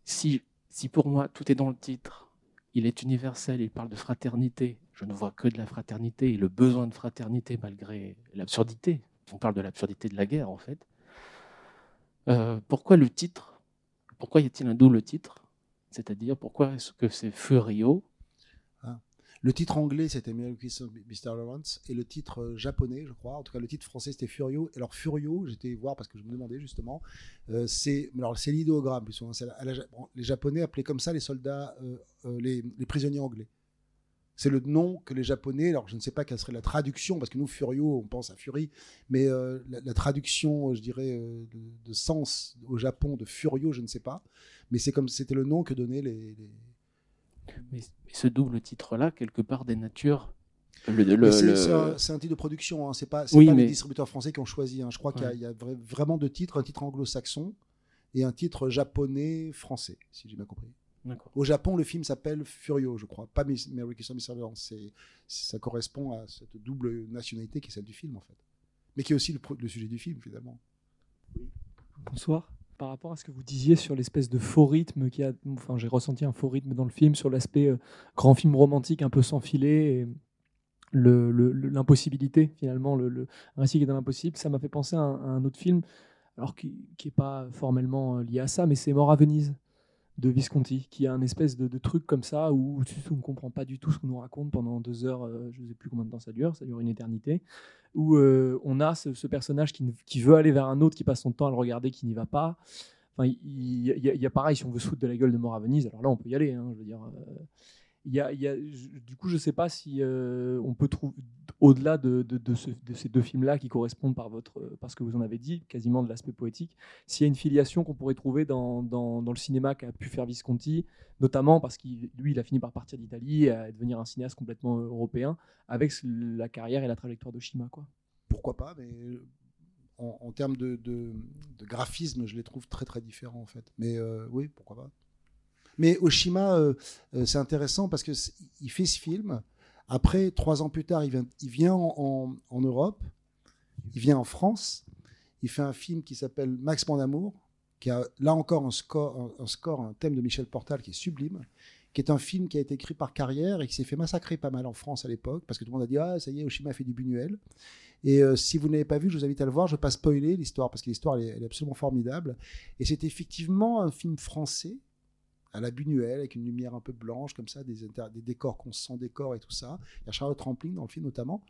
si, si pour moi tout est dans le titre, il est universel, il parle de fraternité, je ne vois que de la fraternité et le besoin de fraternité malgré l'absurdité. On parle de l'absurdité de la guerre en fait. Pourquoi le titre Pourquoi y a-t-il un double titre? C'est-à-dire pourquoi est-ce que c'est Furio? Le titre anglais, c'était Christmas, Mr. Lawrence, et le titre euh, japonais, je crois, en tout cas le titre français, c'était Furio. Et alors Furio, j'étais voir parce que je me demandais justement, euh, c'est alors l'idéogramme les Japonais appelaient comme ça les soldats, euh, les prisonniers anglais. C'est le nom que les Japonais, alors je ne sais pas quelle serait la traduction, parce que nous, Furio, on pense à Fury, mais euh, la, la traduction, je dirais, euh, de, de sens au Japon de Furio, je ne sais pas. Mais c'est comme c'était le nom que donnaient les- les, mais, mais ce double titre-là, quelque part, dénature le- Mais c'est un, titre de production, hein. c'est pas, c'est Oui, pas mais- les distributeurs français qui ont choisi. hein. Je crois qu'il y a- Ouais. il y a, vra- vraiment deux titres, un titre anglo-saxon et un titre japonais-français, si j'ai bien compris. Au Japon, le film s'appelle Furio, je crois, pas Mary Kiss. C'est, ça correspond à cette double nationalité qui est celle du film, en fait. Mais qui est aussi le, sujet du film, finalement. Bonsoir. Par rapport à ce que vous disiez sur l'espèce de faux rythme qui a, enfin, j'ai ressenti un faux rythme dans le film sur l'aspect euh, grand film romantique un peu sans filet et le- le- le- l'impossibilité finalement, le, le un récit qui est dans l'impossible. Ça m'a fait penser à un, à un autre film, alors qui n'est pas formellement euh, lié à ça, mais c'est Mort à Venise de Visconti, qui a un espèce de, truc comme ça où on ne comprend pas du tout ce qu'on nous raconte pendant deux heures, euh, je ne sais plus combien de temps ça dure, ça dure une éternité, où euh, on a ce, personnage qui, veut aller vers un autre, qui passe son temps à le regarder, qui n'y va pas. Enfin, il y, y a pareil, si on veut se foutre de la gueule de Mort à Venise, alors là on peut y aller, hein, je veux dire. euh, du coup, je ne sais pas si euh, on peut trouver, au-delà de, de- de ce- de ces deux films-là qui correspondent par, votre, par ce que vous en avez dit, quasiment de l'aspect poétique, s'il y a une filiation qu'on pourrait trouver dans, le cinéma qu'a pu faire Visconti, notamment parce qu'il lui, il a fini par partir d'Italie et devenir un cinéaste complètement européen, avec la carrière et la trajectoire de Shima. Quoi. Pourquoi pas, mais euh, en, termes de, graphisme, je les trouve très très différents, en fait. Mais euh, oui, pourquoi pas. Mais Oshima, euh, euh, c'est intéressant parce que il fait ce film. Après, trois ans plus tard, il vient, en, Europe, il vient en France, il fait un film qui s'appelle Max mon amour, qui a là encore un score, un, score, un thème de Michel Portal qui est sublime, qui est un film qui a été écrit par Carrière et qui s'est fait massacrer pas mal en France à l'époque parce que tout le monde a dit ah ça y est Oshima fait du Buñuel. Et euh, si vous n'avez pas vu, je vous invite à le voir. Je ne vais pas spoiler l'histoire parce que l'histoire elle est absolument formidable. Et c'est effectivement un film français à la Buñuel avec une lumière un peu blanche comme ça, des, décors qu'on sent décors et tout ça. Il y a Charlotte Rampling dans le film notamment.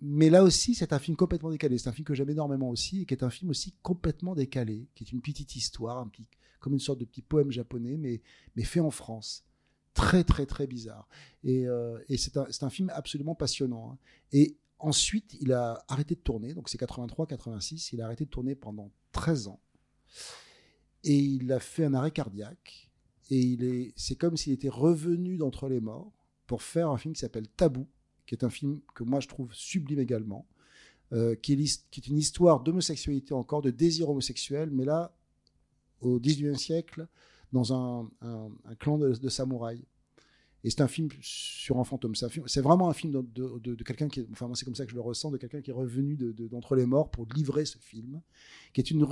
Mais là aussi, c'est un film complètement décalé. C'est un film que j'aime énormément aussi et qui est un film aussi complètement décalé, qui est une petite histoire, un petit, comme une sorte de petit poème japonais, mais, mais fait en France. Très, très, très bizarre. Et, euh, et c'est un, c'est un film absolument passionnant. hein. Et ensuite, il a arrêté de tourner, donc c'est 83-86, il a arrêté de tourner pendant 13 ans. Et il a fait un arrêt cardiaque. Et il est, c'est comme s'il était revenu d'entre les morts pour faire un film qui s'appelle Tabou, qui est un film que moi je trouve sublime également, euh, qui, est une histoire d'homosexualité encore, de désir homosexuel, mais là, au 19e siècle, dans un clan de, de samouraïs. Et c'est un film sur un fantôme. C'est, vraiment un film de, de- quelqu'un qui, enfin moi c'est comme ça que je le ressens, de quelqu'un qui est revenu de- de- d'entre les morts pour livrer ce film, qui est une,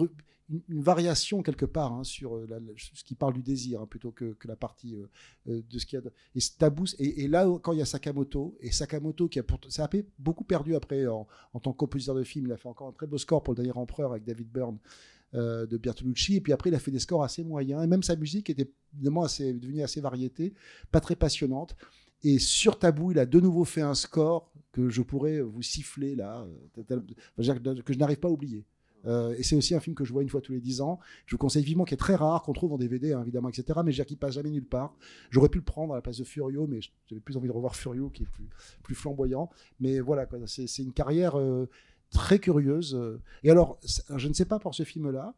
variation quelque part hein, sur euh, ce qui parle du désir hein, plutôt que, que la partie euh, euh, de ce qu'il y a. Et tabou, et, et là quand il y a Sakamoto, et Sakamoto qui a pour, ça a beaucoup perdu après en, en tant que compositeur de film, il a fait encore un très beau score pour le dernier empereur avec David Byrne euh, de Bertolucci, et puis après il a fait des scores assez moyens, et même sa musique était évidemment assez, devenue assez variété, pas très passionnante. Et sur Tabou, il a de nouveau fait un score que je pourrais vous siffler là, euh, que je n'arrive pas à oublier. Euh, et c'est aussi un film que je vois une fois tous les 10 ans. Je vous conseille vivement, qui est très rare, qu'on trouve en DVD, hein, évidemment, etc. Mais je qu'il passe jamais nulle part. J'aurais pu le prendre à la place de Furio, mais j'avais plus envie de revoir Furio, qui est plus, plus flamboyant. Mais voilà, c'est une carrière très curieuse. euh. Et alors, je ne sais pas pour ce film-là,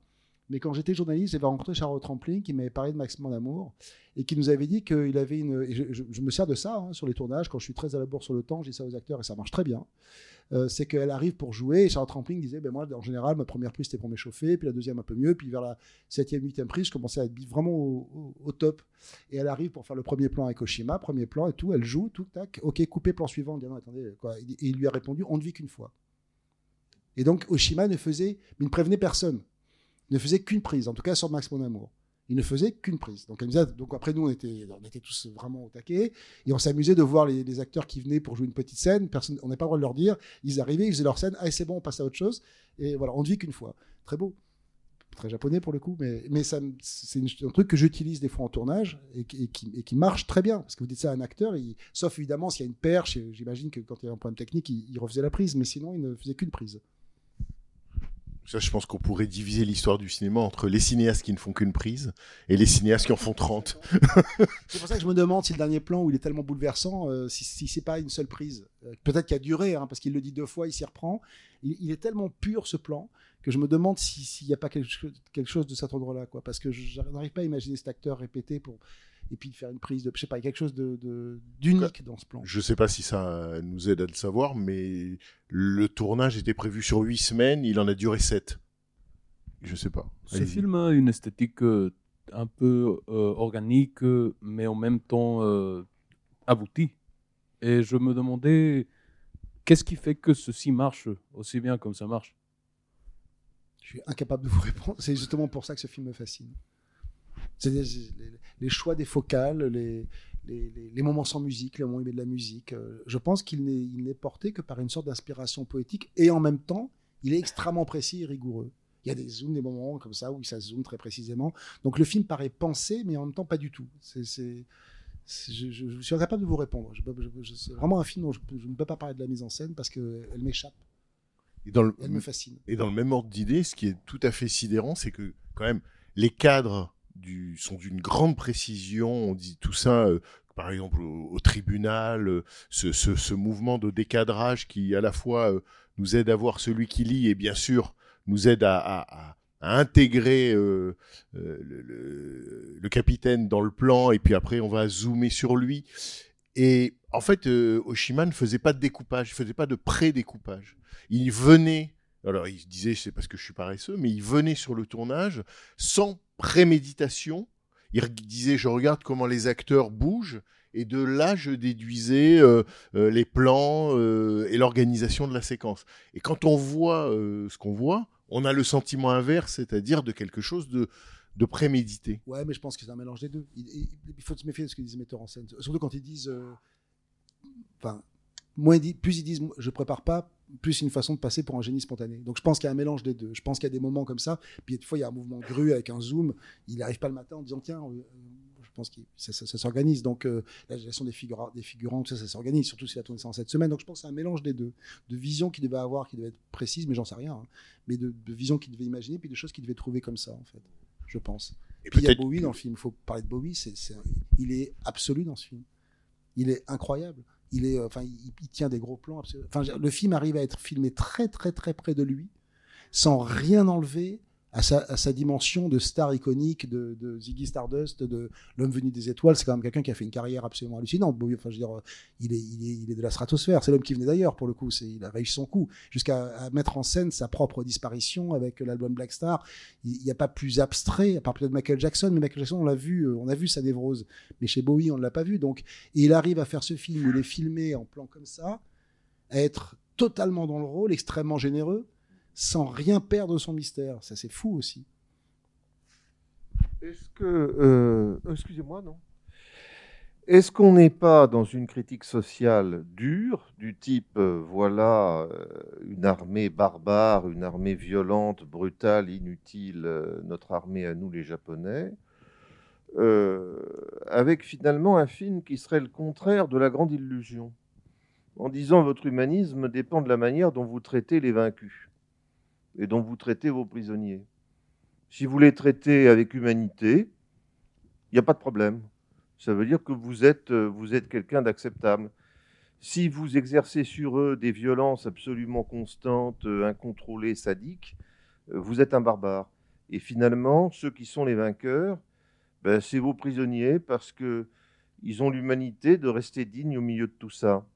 mais quand j'étais journaliste, j'avais rencontré Charlotte Rampling qui m'avait parlé de Max Mon Amour et qui nous avait dit qu'il avait une. je, me sers de ça hein, sur les tournages. Quand je suis très à la bourre sur le temps, je dis ça aux acteurs et ça marche très bien. Euh, c'est qu'elle arrive pour jouer et Charlotte Rampling disait ben moi, en général, ma première prise c'était pour m'échauffer, puis la deuxième un peu mieux, puis vers la septième, huitième prise, je commençais à être vraiment au, top. Et elle arrive pour faire le premier plan avec Oshima, premier plan et tout. Elle joue, tout, tac. Ok, coupé, plan suivant. On dit non, attendez, quoi. Et il lui a répondu on ne vit qu'une fois. Et donc Oshima ne faisait, mais ne prévenait personne. Il ne faisait qu'une prise, en tout cas sur Max Mon Amour. Il ne faisait qu'une prise. Donc, après, nous, on était, on était tous vraiment au taquet. Et on s'amusait de voir les, acteurs qui venaient pour jouer une petite scène. Personne, on n'a pas le droit de leur dire. Ils arrivaient, ils faisaient leur scène. Ah, c'est bon, on passe à autre chose. Et voilà, on ne vit qu'une fois. Très beau. Très japonais pour le coup. Mais, c'est un truc que j'utilise des fois en tournage et, qui- marche très bien. Parce que vous dites ça à un acteur, sauf évidemment s'il y a une perche. J'imagine que quand il y a un problème technique, il refaisait la prise. Mais sinon, il ne faisait qu'une prise. Ça, je pense qu'on pourrait diviser l'histoire du cinéma entre les cinéastes qui ne font qu'une prise et les cinéastes qui en font 30. C'est pour ça que je me demande si le dernier plan où il est tellement bouleversant, euh, si, si c'est pas une seule prise. Euh, Peut-être qu'il a duré, hein, parce qu'il le dit deux fois, il s'y reprend. Il, est tellement pur ce plan que je me demande si- s'il n'y a pas quelque chose, de cet ordre-là. Parce que je n'arrive pas à imaginer cet acteur répéter pour et puis faire une prise de, je sais pas, il y a quelque chose de de- d'unique dans ce plan. Je sais pas si ça nous aide à le savoir, mais le tournage était prévu sur huit semaines, il en a duré sept. Je sais pas. Ce film a une esthétique euh, un peu euh, organique, euh, mais en même temps euh, aboutie. Et je me demandais qu'est-ce qui fait que ceci marche aussi bien comme ça marche? Je suis incapable de vous répondre. C'est justement pour ça que ce film me fascine. C'est les, les- choix des focales, les, les, moments sans musique, les moments où il met de la musique. Euh, Je pense qu'il n'est porté que par une sorte d'inspiration poétique et en même temps, il est extrêmement précis et rigoureux. Il y a des zooms, des moments comme ça où ça zoome très précisément. Donc le film paraît pensé, mais en même temps pas du tout. C'est, je, je- je suis incapable de vous répondre. C'est vraiment un film dont je, ne peux pas parler de la mise en scène parce qu'elle m'échappe. Et dans le, Elle me fascine. Et dans le même ordre d'idée, ce qui est tout à fait sidérant, c'est que quand même les cadres du, sont d'une grande précision. On dit tout ça, euh, par exemple au, tribunal, euh, ce, ce- ce mouvement de décadrage qui à la fois euh, nous aide à voir celui qui lit et bien sûr nous aide à, à- à- à intégrer le, le- le capitaine dans le plan et puis après on va zoomer sur lui. Et en fait, Oshima ne faisait pas de découpage, il faisait pas de pré-découpage. Il venait, alors il disait c'est parce que je suis paresseux, mais il venait sur le tournage sans préméditation. Il disait je regarde comment les acteurs bougent et de là je déduisais euh, euh, les plans euh, et l'organisation de la séquence. Et quand on voit ce qu'on voit, on a le sentiment inverse, c'est-à-dire de quelque chose de, de prémédité. Ouais, mais je pense que c'est un mélange des deux. Il, faut se méfier de ce que disent les metteurs en scène. Surtout quand ils disent. Enfin, plus ils disent je prépare pas, plus une façon de passer pour un génie spontané. Donc je pense qu'il y a un mélange des deux. Je pense qu'il y a des moments comme ça. Puis des fois, il y a un mouvement grue avec un zoom. Il n'arrive pas le matin en disant tiens, euh, je pense que ça, ça- ça s'organise. Donc euh, la gestion des, figura- des figurants, tout ça, ça s'organise. Surtout si la tournée c'est en cette semaine. Donc je pense que c'est un mélange des deux. De vision qu'il devait avoir, qui devait être précise, mais j'en sais rien. hein. Mais de, de vision qu'il devait imaginer, puis de choses qu'il devait trouver comme ça, en fait. Je pense. Et Puis il y a Bowie dans le film. Il faut parler de Bowie. C'est, c'est- il est absolu dans ce film. Il est incroyable. Euh, il, tient des gros plans. le film arrive à être filmé très, très, très près de lui, sans rien enlever à sa, dimension de star iconique de, Ziggy Stardust, de l'homme venu des étoiles. C'est quand même quelqu'un qui a fait une carrière absolument hallucinante. Enfin, je veux dire, il est, de la stratosphère. C'est l'homme qui venait d'ailleurs pour le coup. Il a réussi son coup jusqu'à mettre en scène sa propre disparition avec l'album Black Star il n'y a pas plus abstrait, à part peut-être Michael Jackson, mais Michael Jackson, on l'a vu, euh, on a vu sa névrose. Mais chez Bowie, on ne l'a pas vu. Donc, et il arrive à faire ce film il est filmé en plan comme ça, à être totalement dans le rôle, extrêmement généreux, sans rien perdre son mystère. Ça, c'est fou aussi. Est-ce que. euh, Excusez-moi, non Est-ce qu'on n'est pas dans une critique sociale dure, du type euh, voilà euh, une armée barbare, une armée violente, brutale, inutile, notre armée à nous les Japonais, avec finalement un film qui serait le contraire de la grande illusion, en disant votre humanisme dépend de la manière dont vous traitez les vaincus? Et dont vous traitez vos prisonniers. Si vous les traitez avec humanité, il n'y a pas de problème. Ça veut dire que vous êtes, euh, vous êtes quelqu'un d'acceptable. Si vous exercez sur eux des violences absolument constantes, euh, incontrôlées, sadiques, euh, vous êtes un barbare. Et finalement, ceux qui sont les vainqueurs, ben, c'est vos prisonniers parce que ils ont l'humanité de rester dignes au milieu de tout ça.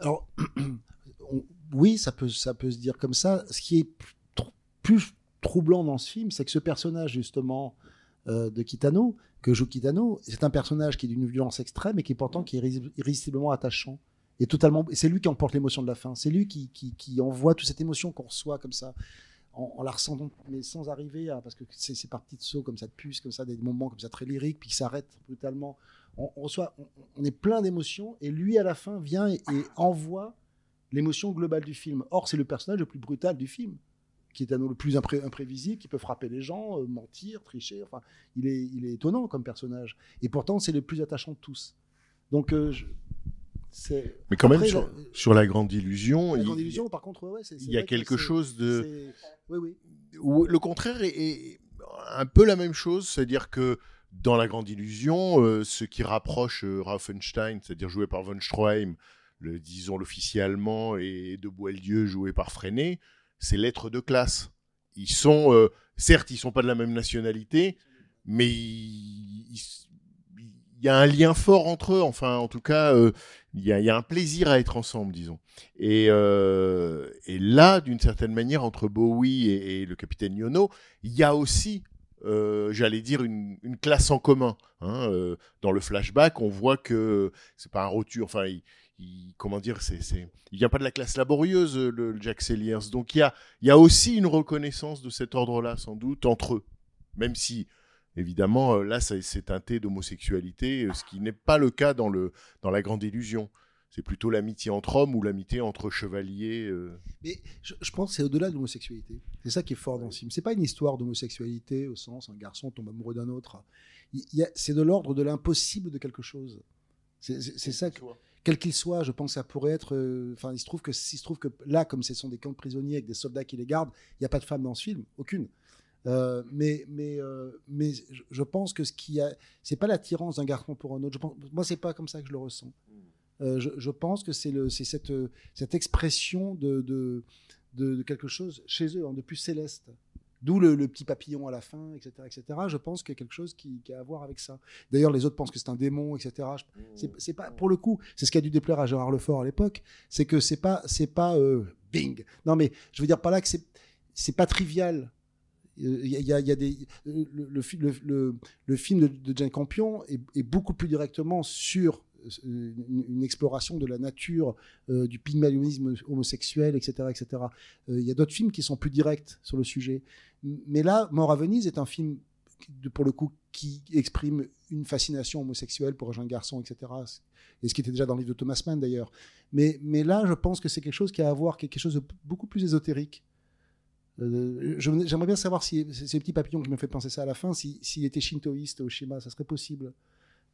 Alors, oui, ça peut, ça peut se dire comme ça. Ce qui est plus tr- plus troublant dans ce film, c'est que ce personnage, justement, euh, de Kitano, que joue Kitano, c'est un personnage qui est d'une violence extrême et qui pourtant qui est irrés- irrésistiblement attachant. Et totalement, c'est lui qui emporte l'émotion de la fin. C'est lui qui, envoie toute cette émotion qu'on reçoit comme ça, en, la ressentant, mais sans arriver à, parce que c'est ces parties de saut comme ça, de puce, comme ça, des moments comme ça très lyriques, puis qui s'arrêtent brutalement. On, reçoit, on, est plein d'émotions, et lui à la fin vient et envoie l'émotion globale du film. Or, c'est le personnage le plus brutal du film, qui est nous le plus impré- imprévisible, qui peut frapper les gens, euh, mentir, tricher. Enfin, il est, il est étonnant comme personnage. Et pourtant, c'est le plus attachant de tous. Donc, euh, je-. Mais quand même, Après, sur, la- sur la grande illusion, la il, grande illusion, par contre, ouais, il y a que quelque chose de. Oui, oui. Où le contraire est, est un peu la même chose, c'est-à-dire que dans La Grande Illusion, euh, ce qui rapproche euh, Raffenstein, c'est-à-dire joué par von Stroheim, le, disons l'officier allemand, et de Boieldieu joué par Freinet, c'est l'être de classe. Ils sont, euh, certes, ils sont pas de la même nationalité, mais il, y a un lien fort entre eux. Enfin, en tout cas, euh, il y, a, un plaisir à être ensemble, disons. Et, euh, là, d'une certaine manière, entre Bowie et, le capitaine Yono, il y a aussi, j'allais dire, une, classe en commun. hein. Dans le flashback, on voit que c'est pas un rotu, enfin, il, il- comment dire, c'est, c'est, il vient pas de la classe laborieuse, le, le Jack Selliers. Donc il y a, il y a aussi une reconnaissance de cet ordre-là, sans doute, entre eux. Même si, évidemment, euh, là, ça- c'est teinté d'homosexualité, euh, ce qui n'est pas le cas dans, le, dans La Grande Illusion. C'est plutôt l'amitié entre hommes ou l'amitié entre chevaliers. euh. Mais je, je pense que c'est au-delà de l'homosexualité. C'est ça qui est fort dans ce film. C'est pas une histoire d'homosexualité au sens un garçon tombe amoureux d'un autre. Il y a- C'est de l'ordre de l'impossible de quelque chose. C'est c'est- c'est ça que, quel qu'il soit, je pense que ça pourrait être. euh, Enfin, il se trouve que se trouve que là, comme ce sont des camps de prisonniers avec des soldats qui les gardent, il n'y a pas de femmes dans ce film, aucune. Euh, mais mais euh, mais je- pense que ce qui a, c'est pas l'attirance d'un garçon pour un autre. Je pense, moi, c'est pas comme ça que je le ressens. Euh, je, je pense que c'est le, c'est cette, cette expression de, de, de, de quelque chose chez eux, hein, de plus céleste. D'où le, petit papillon à la fin, etc., etc. Je pense qu'il y a quelque chose qui, a à voir avec ça. D'ailleurs, les autres pensent que c'est un démon, etc. C'est, pas pour le coup. C'est ce qui a dû déplaire à Gérard Lefort à l'époque, c'est que c'est pas, c'est pas euh, bing. Non, mais je veux dire par là que c'est, c'est pas trivial. Il y, a- il y a- il y a des, le, le, le- film de, de Jane Campion est, beaucoup plus directement sur euh, une, exploration de la nature euh, du pygmalionisme homosexuel, etc. etc. Euh, il y a d'autres films qui sont plus directs sur le sujet. Mais là, Mort à Venise est un film, pour le coup, qui exprime une fascination homosexuelle pour un jeune garçon, etc. Et ce qui était déjà dans le livre de Thomas Mann, d'ailleurs. Mais, là, je pense que c'est quelque chose qui a à voir quelque chose de beaucoup plus ésotérique. Euh, J'aimerais bien savoir si ces petits papillons qui me fait penser ça à la fin, si- s'il était shintoïste au Shima, ça serait possible.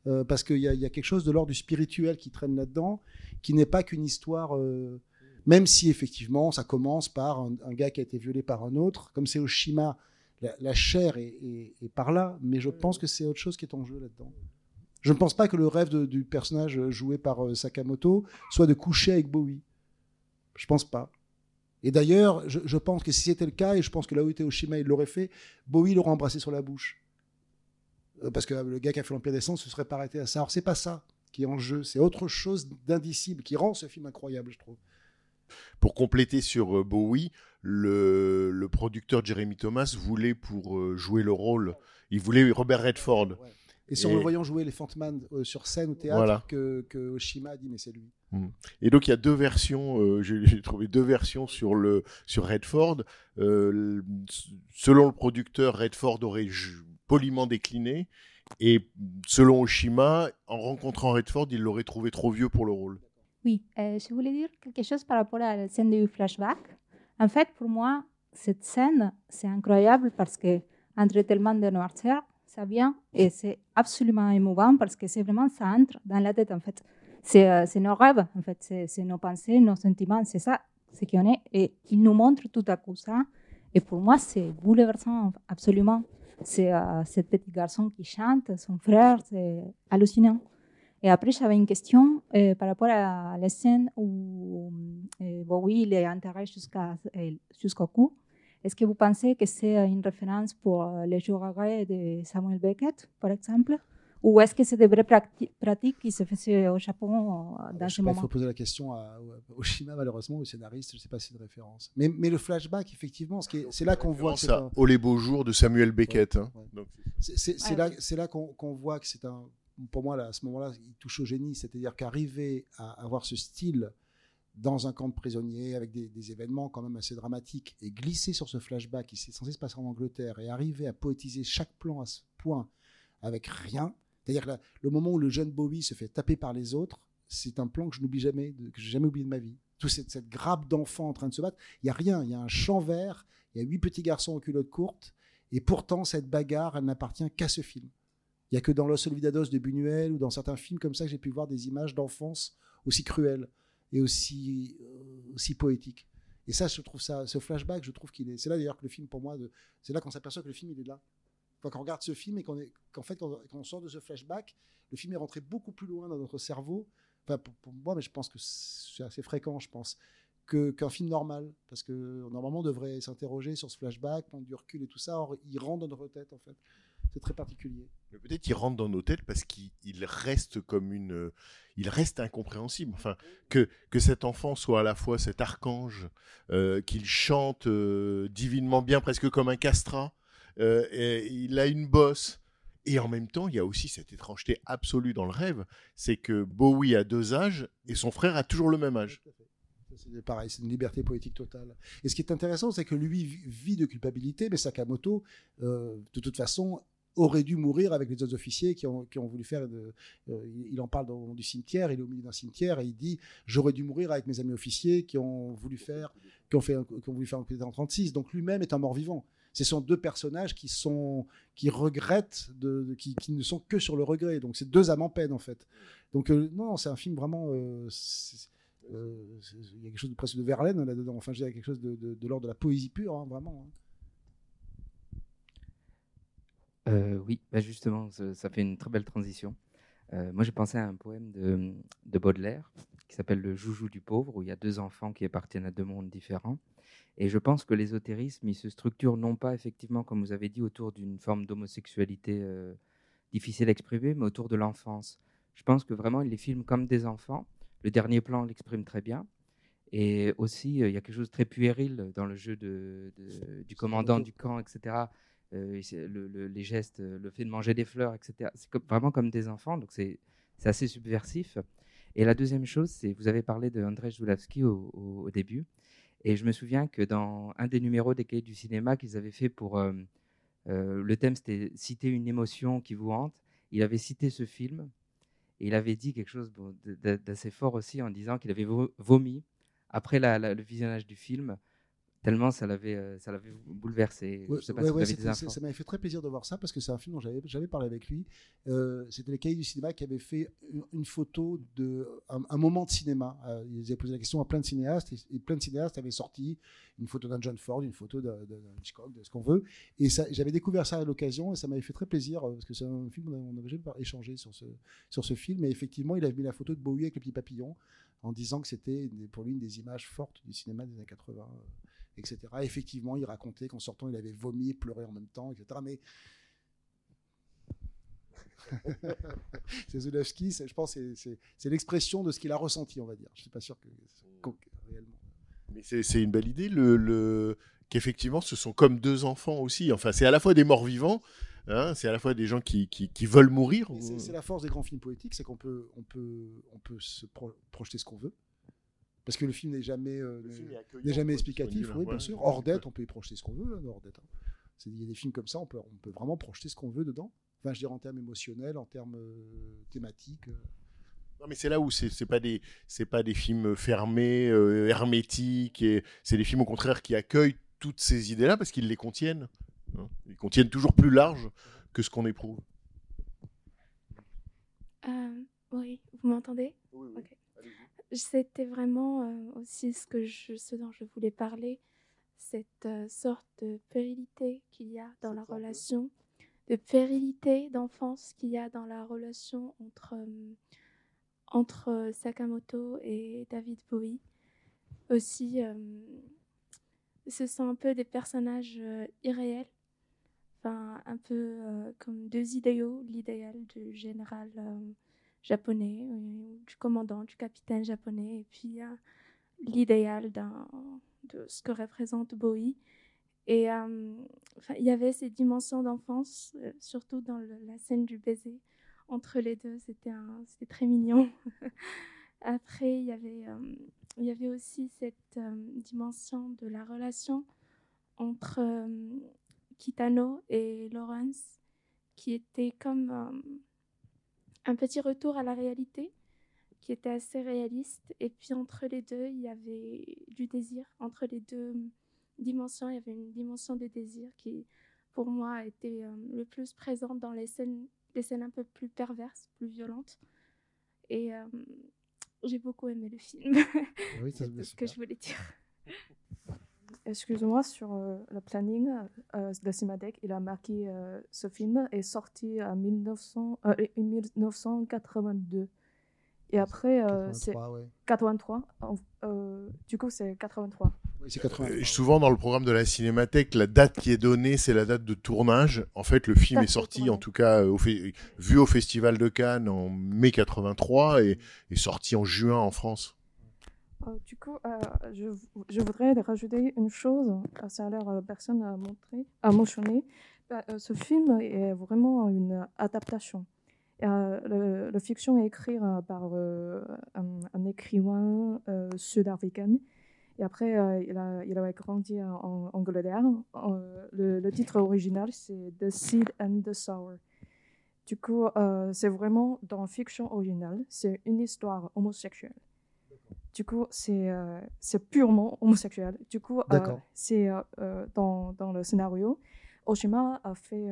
Euh, parce qu'il y, a- il y a quelque chose de l'ordre du spirituel qui traîne là-dedans, qui n'est pas qu'une histoire, euh, même si effectivement ça commence par un, un gars qui a été violé par un autre, comme c'est au Shima, la, la chair est, est- est par là, mais je pense que c'est autre chose qui est en jeu là-dedans. Je ne pense pas que le rêve de- du personnage joué par euh, Sakamoto soit de coucher avec Bowie. Je pense pas. Et d'ailleurs, je, je pense que si c'était le cas, et je pense que là où était Oshima, il l'aurait fait, Bowie l'aurait embrassé sur la bouche. Euh, Parce que le gars qui a fait l'Empire des Sens se serait pas arrêté à ça. Alors, c'est pas ça qui est en jeu, c'est autre chose d'indicible qui rend ce film incroyable, je trouve. Pour compléter sur euh, Bowie, le, le producteur Jeremy Thomas voulait pour euh, jouer le rôle, il voulait Robert Redford. Et c'est en le voyant jouer les Fantman euh, sur scène au théâtre Voilà. que, que Oshima a dit mais c'est lui. Mm. Et donc il y a deux versions, euh, j'ai trouvé deux versions sur le sur Redford. Euh, selon le producteur, Redford aurait poliment décliné, et selon Oshima, en rencontrant Redford, il l'aurait trouvé trop vieux pour le rôle. Oui, euh, je voulais dire quelque chose par rapport à la scène du flashback. En fait, pour moi, cette scène, c'est incroyable parce que entre tellement de noirceur, ça vient et c'est absolument émouvant parce que c'est vraiment, ça entre dans la tête en fait. C'est euh, nos rêves, en fait, c'est nos pensées, nos sentiments, c'est ça ce qu'on est. Et il nous montre tout à coup ça. Et pour moi, c'est bouleversant, absolument. C'est euh, ce petit garçon qui chante, son frère, c'est hallucinant. Et après, j'avais une question euh, par rapport à la scène où euh, Bowie il est enterré jusqu'à, euh, jusqu'au cou. Est-ce que vous pensez que c'est une référence pour euh, les jours heureux de Samuel Beckett, par exemple? Ou est-ce que c'est des vraies prati- pratiques qui se faisaient au Japon euh, dans Je ce pas, il moment faut poser la question à, Oshima, malheureusement, au scénariste, je ne sais pas si c'est de référence. Mais, mais le flashback, effectivement, ce qui est- c'est là qu'on voit c'est un- Oh les beaux jours de Samuel Beckett. hein. Donc, C'est c'est- c'est Ouais, là, ok. c'est là qu'on qu'on voit que c'est un. Pour moi, là, à ce moment-là, il touche au génie. C'est-à-dire qu'arriver à avoir ce style dans un camp de prisonniers avec des, événements quand même assez dramatiques et glisser sur ce flashback qui est censé se passer en Angleterre et arriver à poétiser chaque plan à ce point avec rien. C'est-à-dire le moment où le jeune Bowie se fait taper par les autres, c'est un plan que je n'oublie jamais, que j'ai jamais oublié de ma vie. Tout cette, grappe d'enfants en train de se battre, il y a rien. Il y a un champ vert, il y a huit petits garçons aux culottes courtes, et pourtant cette bagarre, elle n'appartient qu'à ce film. Il n'y a que dans Los Olvidados de Buñuel ou dans certains films comme ça que j'ai pu voir des images d'enfance aussi cruelles et aussi, euh, aussi poétiques. Et ça, je trouve ça, ce flashback, je trouve qu'il est. C'est là d'ailleurs que le film, pour moi, c'est là qu'on s'aperçoit que le film, il est là. Quand on regarde ce film et qu'en fait, quand, on sort de ce flashback, le film est rentré beaucoup plus loin dans notre cerveau. Enfin, pour, pour moi, mais je pense que c'est assez fréquent, je pense. que- qu'un film normal. Parce que normalement, on devrait s'interroger sur ce flashback, prendre du recul et tout ça. Or, il rentre dans notre tête, en fait. C'est très particulier. Peut-être qu'il rentre dans nos têtes parce qu'il il reste comme une, euh, il reste incompréhensible. Enfin, que que cet enfant soit à la fois cet archange, euh, qu'il chante euh, divinement bien, presque comme un castrat. il a une bosse. Et en même temps, il y a aussi cette étrangeté absolue dans le rêve, c'est que Bowie a deux âges et son frère a toujours le même âge. C'est pareil, c'est une liberté poétique totale. Et ce qui est intéressant, c'est que lui vi- vit de culpabilité, mais Sakamoto, de toute façon, aurait dû mourir avec les autres officiers qui ont, qui ont voulu faire. de- euh, il- en parle dans du cimetière, il est au milieu d'un cimetière et il dit J'aurais dû mourir avec mes amis officiers qui ont voulu faire, qui ont fait, qui ont voulu faire un coup d'État en 36. Donc lui-même est un mort-vivant. Ce sont deux personnages qui sont qui regrettent, de, qui, qui ne sont que sur le regret. Donc c'est deux âmes en peine en fait. Donc euh, non, c'est un film vraiment. euh, il y a quelque chose de presque de Verlaine là-dedans. Enfin, je dirais quelque chose de, de, de l'ordre de la poésie pure, hein, vraiment. hein. Euh, oui, bah justement, ça, ça fait une très belle transition. Euh, moi, j'ai pensé à un poème de, de Baudelaire qui s'appelle Le Joujou du pauvre, où il y a deux enfants qui appartiennent à deux mondes différents. Et je pense que l'ésotérisme, il se structure non pas effectivement, comme vous avez dit, autour d'une forme d'homosexualité euh, difficile à exprimer, mais autour de l'enfance. Je pense que vraiment, il les filme comme des enfants. Le dernier plan l'exprime très bien. Et aussi, euh, il y a quelque chose de très puéril dans le jeu de, de- du commandant du camp, etc. Les gestes, euh, le fait de manger des fleurs, etc. C'est vraiment comme des enfants, donc c'est assez subversif. Et la deuxième chose, c'est vous avez parlé de Andrzej Zulawski au, début, et je me souviens que dans un des numéros des cahiers du cinéma qu'ils avaient fait pour euh, euh, le thème, c'était citer une émotion qui vous hante. Il avait cité ce film et il avait dit quelque chose d'assez fort aussi en disant qu'il avait vo- vomi après le visionnage du film, tellement ça l'avait euh, ça l'avait bouleversé. Ouais, je sais pas ouais, si vous ouais, avez des c'était- infos. ça m'avait fait très plaisir de voir ça parce que c'est un film dont j'avais j'avais parlé avec lui. Euh, C'était les cahiers du cinéma qui avaient fait une, une photo de un, un moment de cinéma. Euh, ils avaient posé la question à plein de cinéastes et, et plein de cinéastes avaient sorti une photo d'un John Ford, une photo d'un Hitchcock, de ce qu'on veut. Et j'avais découvert ça à l'occasion et ça m'avait fait très plaisir euh, parce que c'est un film on n'avait jamais échangé sur ce sur ce film. Et effectivement, il avait mis la photo de Bowie avec le petit papillon en disant que c'était pour lui une des images fortes du cinéma des années 80. Etc. Effectivement, il racontait qu'en sortant, il avait vomi et pleuré en même temps, etc. Mais c'est Zulawski, c'est- je pense, c'est- l'expression de ce qu'il a ressenti, on va dire. Je suis pas sûr que, que- réellement. Mais c'est une belle idée, le, le- qu'effectivement, ce sont comme deux enfants aussi. Enfin, c'est à la fois des morts vivants, hein, c'est à la fois des gens qui, qui, qui veulent mourir. C'est c'est la force des grands films poétiques, c'est qu'on peut, on peut, on peut se pro- projeter ce qu'on veut. Parce que le film n'est jamais, euh, n'est- jamais explicatif, oui, bien Ouais, sûr. Hors dette, on peut y projeter ce qu'on veut, hein, hors dette. hein. C'est- Il y a des films comme ça, on peut, on peut vraiment projeter ce qu'on veut dedans. Enfin, je dirais en termes émotionnels, en termes euh, thématiques. euh. Non, mais c'est là où c'est c'est pas des c'est pas des films fermés, euh, hermétiques. Et c'est des films au contraire qui accueillent toutes ces idées-là parce qu'ils les contiennent. hein. Ils contiennent toujours plus large que ce qu'on éprouve. Euh, oui, vous m'entendez? Ok. C'était vraiment euh, aussi ce, que je, ce dont je voulais parler, cette euh, sorte de périlité qu'il y a dans la relation, de périlité d'enfance qu'il y a dans la relation entre, euh, entre Sakamoto et David Bowie. Aussi, euh, ce sont un peu des personnages euh, irréels, enfin un peu euh, comme deux idéaux, l'idéal du général japonais, euh, du commandant, du capitaine japonais, et puis euh, l'idéal de ce que représente Bowie. Et euh, il y avait ces dimensions d'enfance, surtout dans la scène du baiser entre les deux, c'était très mignon. Après, il y avait, il y avait aussi cette dimension de la relation entre Kitano et Lawrence, qui était comme un petit retour à la réalité, qui était assez réaliste. Et puis entre les deux, il y avait du désir. Entre les deux dimensions, il y avait une dimension de désir qui, pour moi, était euh, le plus présente dans les scènes, les scènes un peu plus perverses, plus violentes. Et euh, j'ai beaucoup aimé le film. Oui, C'est ce que je voulais dire. Excusez-moi, sur euh, le planning euh, de Simadec, il a marqué euh, ce film est sorti en 1900, euh, en 1982. Et après, euh, c'est 83, ouais. 83. en- euh, du coup, c'est 83. Oui, c'est 83. Euh, Souvent dans le programme de la Cinémathèque, la date qui est donnée, c'est la date de tournage. En fait, le film est sorti, tournage. en tout cas, au vu au Festival de Cannes en mai 83 et est sorti en juin en France. Euh, du coup, euh, je, voudrais rajouter une chose. Euh, Ça a l'air personne à montrer, à mentionner. Bah, ce film est vraiment une adaptation. Le, le fiction est écrit par un, écrivain sud-africain. Et après, il, a, il a grandi en, Angleterre. Le, le titre original, c'est The Seed and the Sour. Du coup, c'est vraiment dans fiction originale, c'est une histoire homosexuelle. Du coup, c'est euh, c'est purement homosexuel. Du coup, euh, c'est euh, dans, dans le scénario, Oshima a fait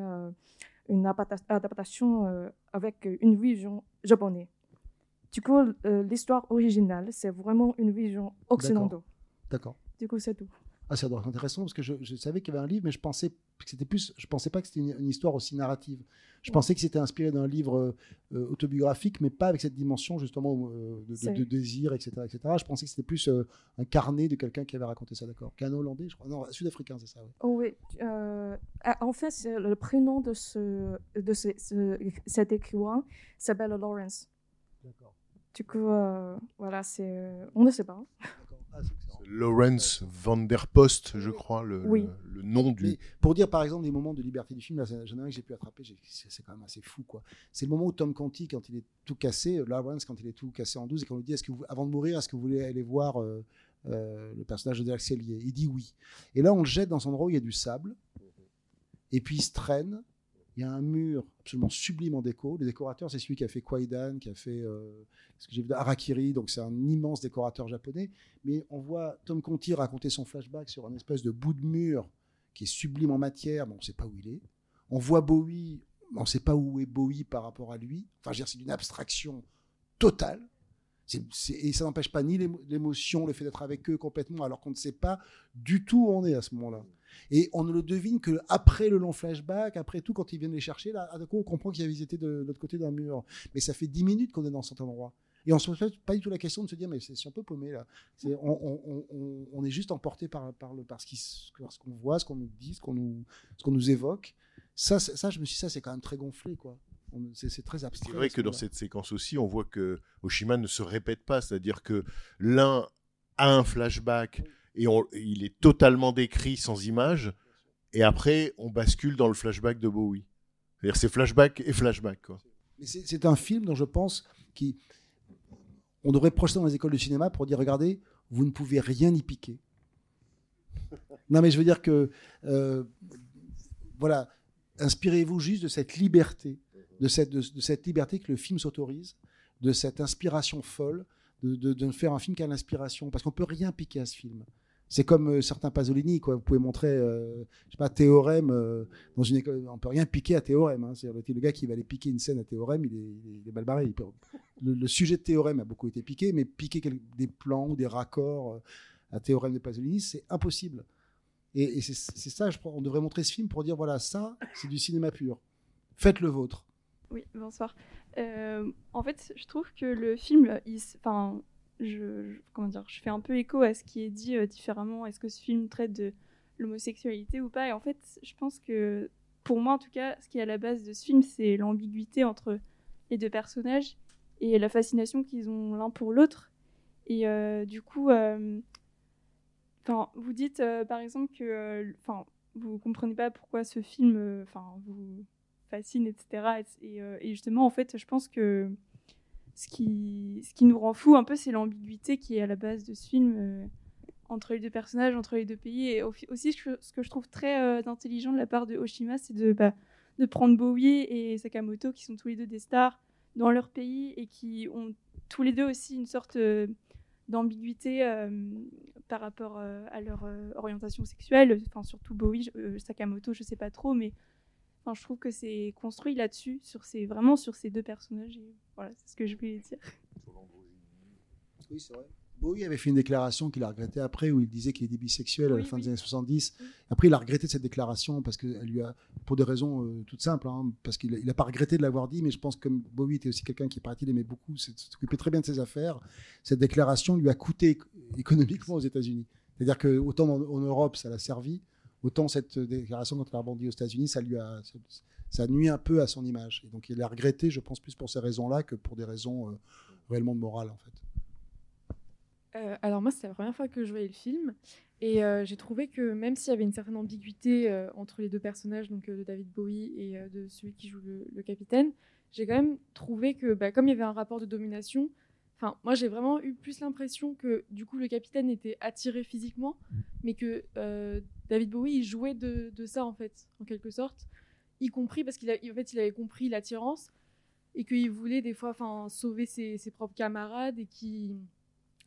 une adapta- adaptation avec une vision japonaise. Du coup, l'histoire originale, c'est vraiment une vision occidentale. D'accord. Du coup, c'est tout. Ah, être intéressant parce que je, je savais qu'il y avait un livre, mais je pensais c'était plus. Je pensais pas que c'était une, une histoire aussi narrative. Je pensais que c'était inspiré d'un livre euh, euh, autobiographique, mais pas avec cette dimension justement euh, de, de- C'est- de désir, etc., etc. Je pensais que c'était plus euh, un carnet de quelqu'un qui avait raconté ça, d'accord Qu'un Hollandais, je crois. Non, sud-africain, c'est ça. ouais. Oh oui, ah, en fait, le prénom de, ce, de ce, ce- cet écrivain s'appelle Lawrence. D'accord. Du coup, voilà, c'est, on ne sait pas. Lawrence van der Post, je crois, le, Oui. le, le nom du. Mais pour dire par exemple des moments de liberté du film, là, j'en ai un que j'ai pu attraper, c'est quand même assez fou quoi. C'est le moment où Tom Conti, quand il est tout cassé, euh, Lawrence quand il est tout cassé en 12 et qu'on lui dit est-ce que vous, avant de mourir, est-ce que vous voulez aller voir euh, euh, le personnage de Derek Sellier Il dit oui. Et là on le jette dans un endroit où il y a du sable, et puis il se traîne. Il y a un mur absolument sublime en déco. Le décorateur, c'est celui qui a fait Kwaidan, qui a fait euh, que j'ai vu Harakiri, donc c'est un immense décorateur japonais. Mais on voit Tom Conti raconter son flashback sur un espèce de bout de mur qui est sublime en matière, mais on ne sait pas où il est. On voit Bowie, mais on ne sait pas où est Bowie par rapport à lui. Enfin, c'est d'une abstraction totale. Et ça n'empêche pas ni l'émo- l'émotion, le fait d'être avec eux complètement, alors qu'on ne sait pas du tout où on est à ce moment-là. Et on ne le devine que après le long flashback, après tout, quand ils viennent les chercher, là, à coup, on comprend qu'ils étaient de l'autre côté d'un mur. Mais ça fait 10 minutes qu'on est dans cet endroit. Et on se pose pas du tout la question de se dire, mais c'est un peu paumé là. On, on- on- on- on est juste emporté par, par, le, par ce qu'on voit, ce qu'on nous dit, ce qu'on nous, ce qu'on nous évoque. Ça, ça, je me suis dit, ça, c'est quand même très gonflé, quoi. C'est très abstrait. C'est vrai ce que dans cette séquence aussi, on voit que Oshima ne se répète pas, c'est-à-dire que l'un a un flashback et il est totalement décrit sans image, et après on bascule dans le flashback de Bowie. C'est flashback et flashback. C'est un film dont je pense qui on devrait projeter dans les écoles de cinéma pour dire regardez, vous ne pouvez rien y piquer. Non, mais je veux dire que euh, voilà, inspirez-vous juste de cette liberté, de cette, liberté que le film s'autorise, de cette inspiration folle, de, de, de faire un film qui a l'inspiration, parce qu'on peut rien piquer à ce film. C'est comme euh, certains Pasolini, quoi. Vous pouvez montrer, euh, je sais pas, Théorème euh, dans une école. On peut rien piquer à Théorème. Hein. Le, gars qui va aller piquer une scène à Théorème, il est, il mal barré. Le, sujet de Théorème a beaucoup été piqué, mais piquer des plans ou des raccords euh, à Théorème de Pasolini, c'est impossible. Et, c'est ça, je crois, on devrait montrer ce film pour dire voilà, ça, c'est du cinéma pur. Faites le vôtre. Oui, bonsoir. Euh, en fait, je trouve que le film, il je, comment dire, je fais un peu écho à ce qui est dit euh, différemment. Est-ce que ce film traite de l'homosexualité ou pas? Et en fait, je pense que, pour moi en tout cas, ce qui est à la base de ce film, c'est l'ambiguïté entre les deux personnages et la fascination qu'ils ont l'un pour l'autre. Et euh, du coup, euh, vous dites par exemple que, enfin, vous comprenez pas pourquoi ce film, enfin, vous fascine, etc. Et, et justement, en fait, je pense que ce qui, ce qui nous rend fou un peu, c'est l'ambiguïté qui est à la base de ce film euh, entre les deux personnages, entre les deux pays. Et au- aussi, ce que, je trouve très euh, intelligent de la part de Oshima, c'est de, bah, de prendre Bowie et Sakamoto, qui sont tous les deux des stars dans leur pays et qui ont tous les deux aussi une sorte euh, d'ambiguïté par rapport à leur orientation sexuelle. Enfin, surtout Bowie, Sakamoto, je sais pas trop, mais enfin, je trouve que c'est construit là-dessus, sur ces, vraiment sur ces deux personnages. Et voilà, c'est ce que je voulais dire. Oui, c'est vrai. Bowie avait fait une déclaration qu'il a regrettée après, où il disait qu'il était bisexuel à la fin des années 70. Après, il a regretté cette déclaration parce que elle lui a, pour des raisons euh, toutes simples, hein, parce qu'il n'a pas regretté de l'avoir dit, mais je pense que comme Bowie était aussi quelqu'un qui, paraît-il, aimait beaucoup, s'occupait très bien de ses affaires, cette déclaration lui a coûté économiquement aux États-Unis. C'est-à-dire que autant en, en Europe, ça l'a servi, autant cette déclaration quand il a rebondi aux États-Unis, ça lui a, ça nuit un peu à son image. Et donc il a regretté, je pense, plus pour ces raisons-là que pour des raisons euh, réellement morales, en fait. Euh, alors moi, c'est la première fois que je voyais le film. Et euh, j'ai trouvé que même s'il y avait une certaine ambiguïté entre les deux personnages, donc de David Bowie et de celui qui joue le, le capitaine, j'ai quand même trouvé que bah, comme il y avait un rapport de domination, enfin moi j'ai vraiment eu plus l'impression que du coup le capitaine était attiré physiquement, mais que David Bowie il jouait de, de, ça en fait, en quelque sorte, y compris parce qu'il en fait il avait compris l'attirance et qu'il voulait des fois enfin sauver ses, ses propres camarades et qui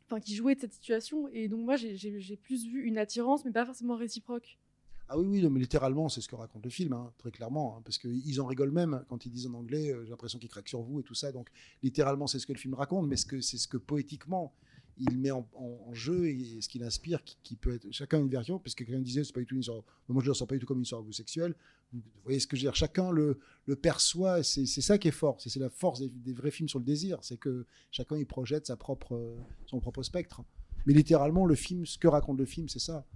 enfin, qui jouait de cette situation. Et donc, moi, j'ai plus vu une attirance, mais pas forcément réciproque. Ah oui, oui, mais littéralement, c'est ce que raconte le film, hein, très clairement, hein, parce qu'ils en rigolent même quand ils disent en anglais, euh, j'ai l'impression qu'ils craquent sur vous et tout ça. Donc, littéralement, c'est ce que le film raconte, mais c'est ce, que poétiquement, il met en, jeu et, ce qu'il inspire, qui, peut être chacun une version, parce que quelqu'un disait, c'est pas du tout une histoire, moi je ne le ressens pas du tout comme une histoire homosexuelle. Vous voyez ce que je veux dire Chacun le, perçoit, c'est ça qui est fort, c'est la force des, vrais films sur le désir, c'est que chacun il projette sa propre, son propre spectre. Mais littéralement, le film, ce que raconte le film, c'est ça.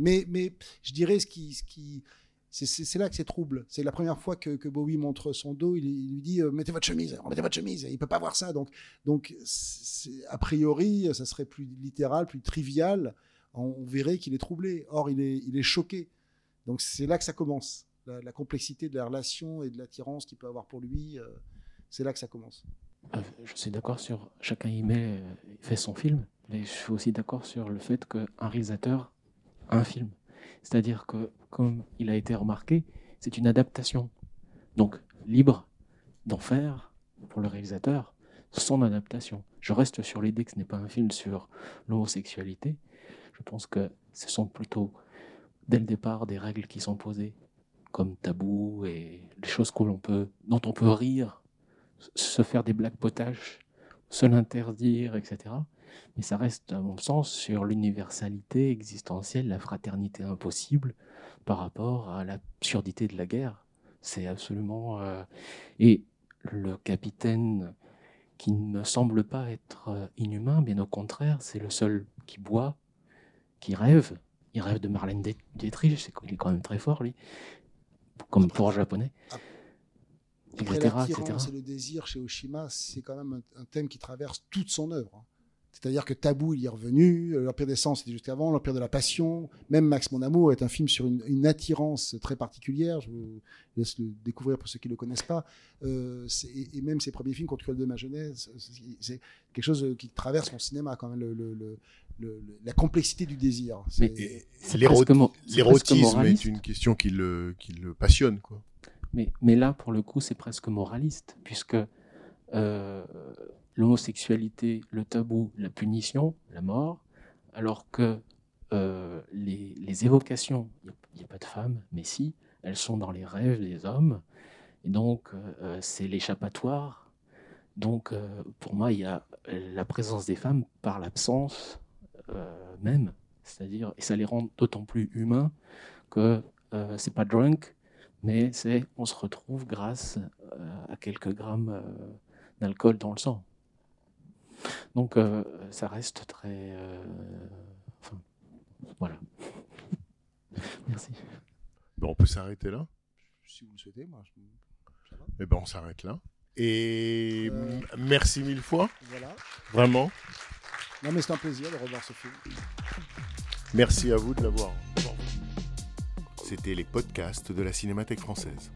Mais, je dirais ce qui, ce qui c'est là que c'est trouble. C'est la première fois que, Bowie montre son dos. Il, lui dit euh, mettez votre chemise, mettez votre chemise. il peut pas voir ça. Donc, donc a priori, ça serait plus littéral, plus trivial. On, verrait qu'il est troublé. Or, il est, il est choqué. Donc c'est là que ça commence. La, complexité de la relation et de l'attirance qu'il peut avoir pour lui, euh, c'est là que ça commence. Euh, je suis d'accord sur chacun y met, fait son film, mais je suis aussi d'accord sur le fait qu'un réalisateur un film. C'est-à-dire que, comme il a été remarqué, c'est une adaptation. Donc, libre d'en faire, pour le réalisateur, son adaptation. Je reste sur l'idée que ce n'est pas un film sur l'homosexualité. Je pense que ce sont plutôt, dès le départ, des règles qui sont posées comme tabou et les choses peut, dont on peut rire, se faire des blagues potaches, se l'interdire, etc mais ça reste, à mon sens, sur l'universalité existentielle, la fraternité impossible par rapport à l'absurdité de la guerre. C'est absolument. Euh... Et le capitaine, qui ne me semble pas être inhumain, bien au contraire, c'est le seul qui boit, qui rêve. Il rêve de Marlène Dietrich, c'est qu'il est quand même très fort, lui, comme pour un japonais. Après, etc., et le désir chez Oshima, c'est quand même un, un, thème qui traverse toute son œuvre. C'est-à-dire que Tabou, il y est revenu. L'Empire des Sens, c'était juste avant. L'Empire de la Passion. Même Max Mon Amour est un film sur une, une attirance très particulière. Je vous laisse le découvrir pour ceux qui ne le connaissent pas. Euh, et, et, même ses premiers films, Contre de ma jeunesse, c'est quelque chose qui traverse mon cinéma quand même. Le, le, le, la complexité du désir. L'érotisme est une question qui le, qui le passionne. Quoi. Mais, mais là, pour le coup, c'est presque moraliste, puisque euh, l'homosexualité, le tabou, la punition, la mort, alors que euh, les, évocations, il n'y a, pas de femmes, mais si, elles sont dans les rêves des hommes, et donc euh, c'est l'échappatoire. Donc euh, pour moi, il y a la présence des femmes par l'absence même, c'est-à-dire, et ça les rend d'autant plus humains que c'est pas drunk, mais c'est on se retrouve grâce à quelques grammes d'alcool dans le sang. Donc euh, ça reste très... Euh... Enfin, voilà. Merci. Bon, on peut s'arrêter là Si vous le souhaitez, moi. Je... Eh ben, on s'arrête là. Et euh... merci mille fois. Voilà. Vraiment. Non, mais c'est un plaisir de revoir ce film. Merci à vous de l'avoir. C'était les podcasts de la Cinémathèque française.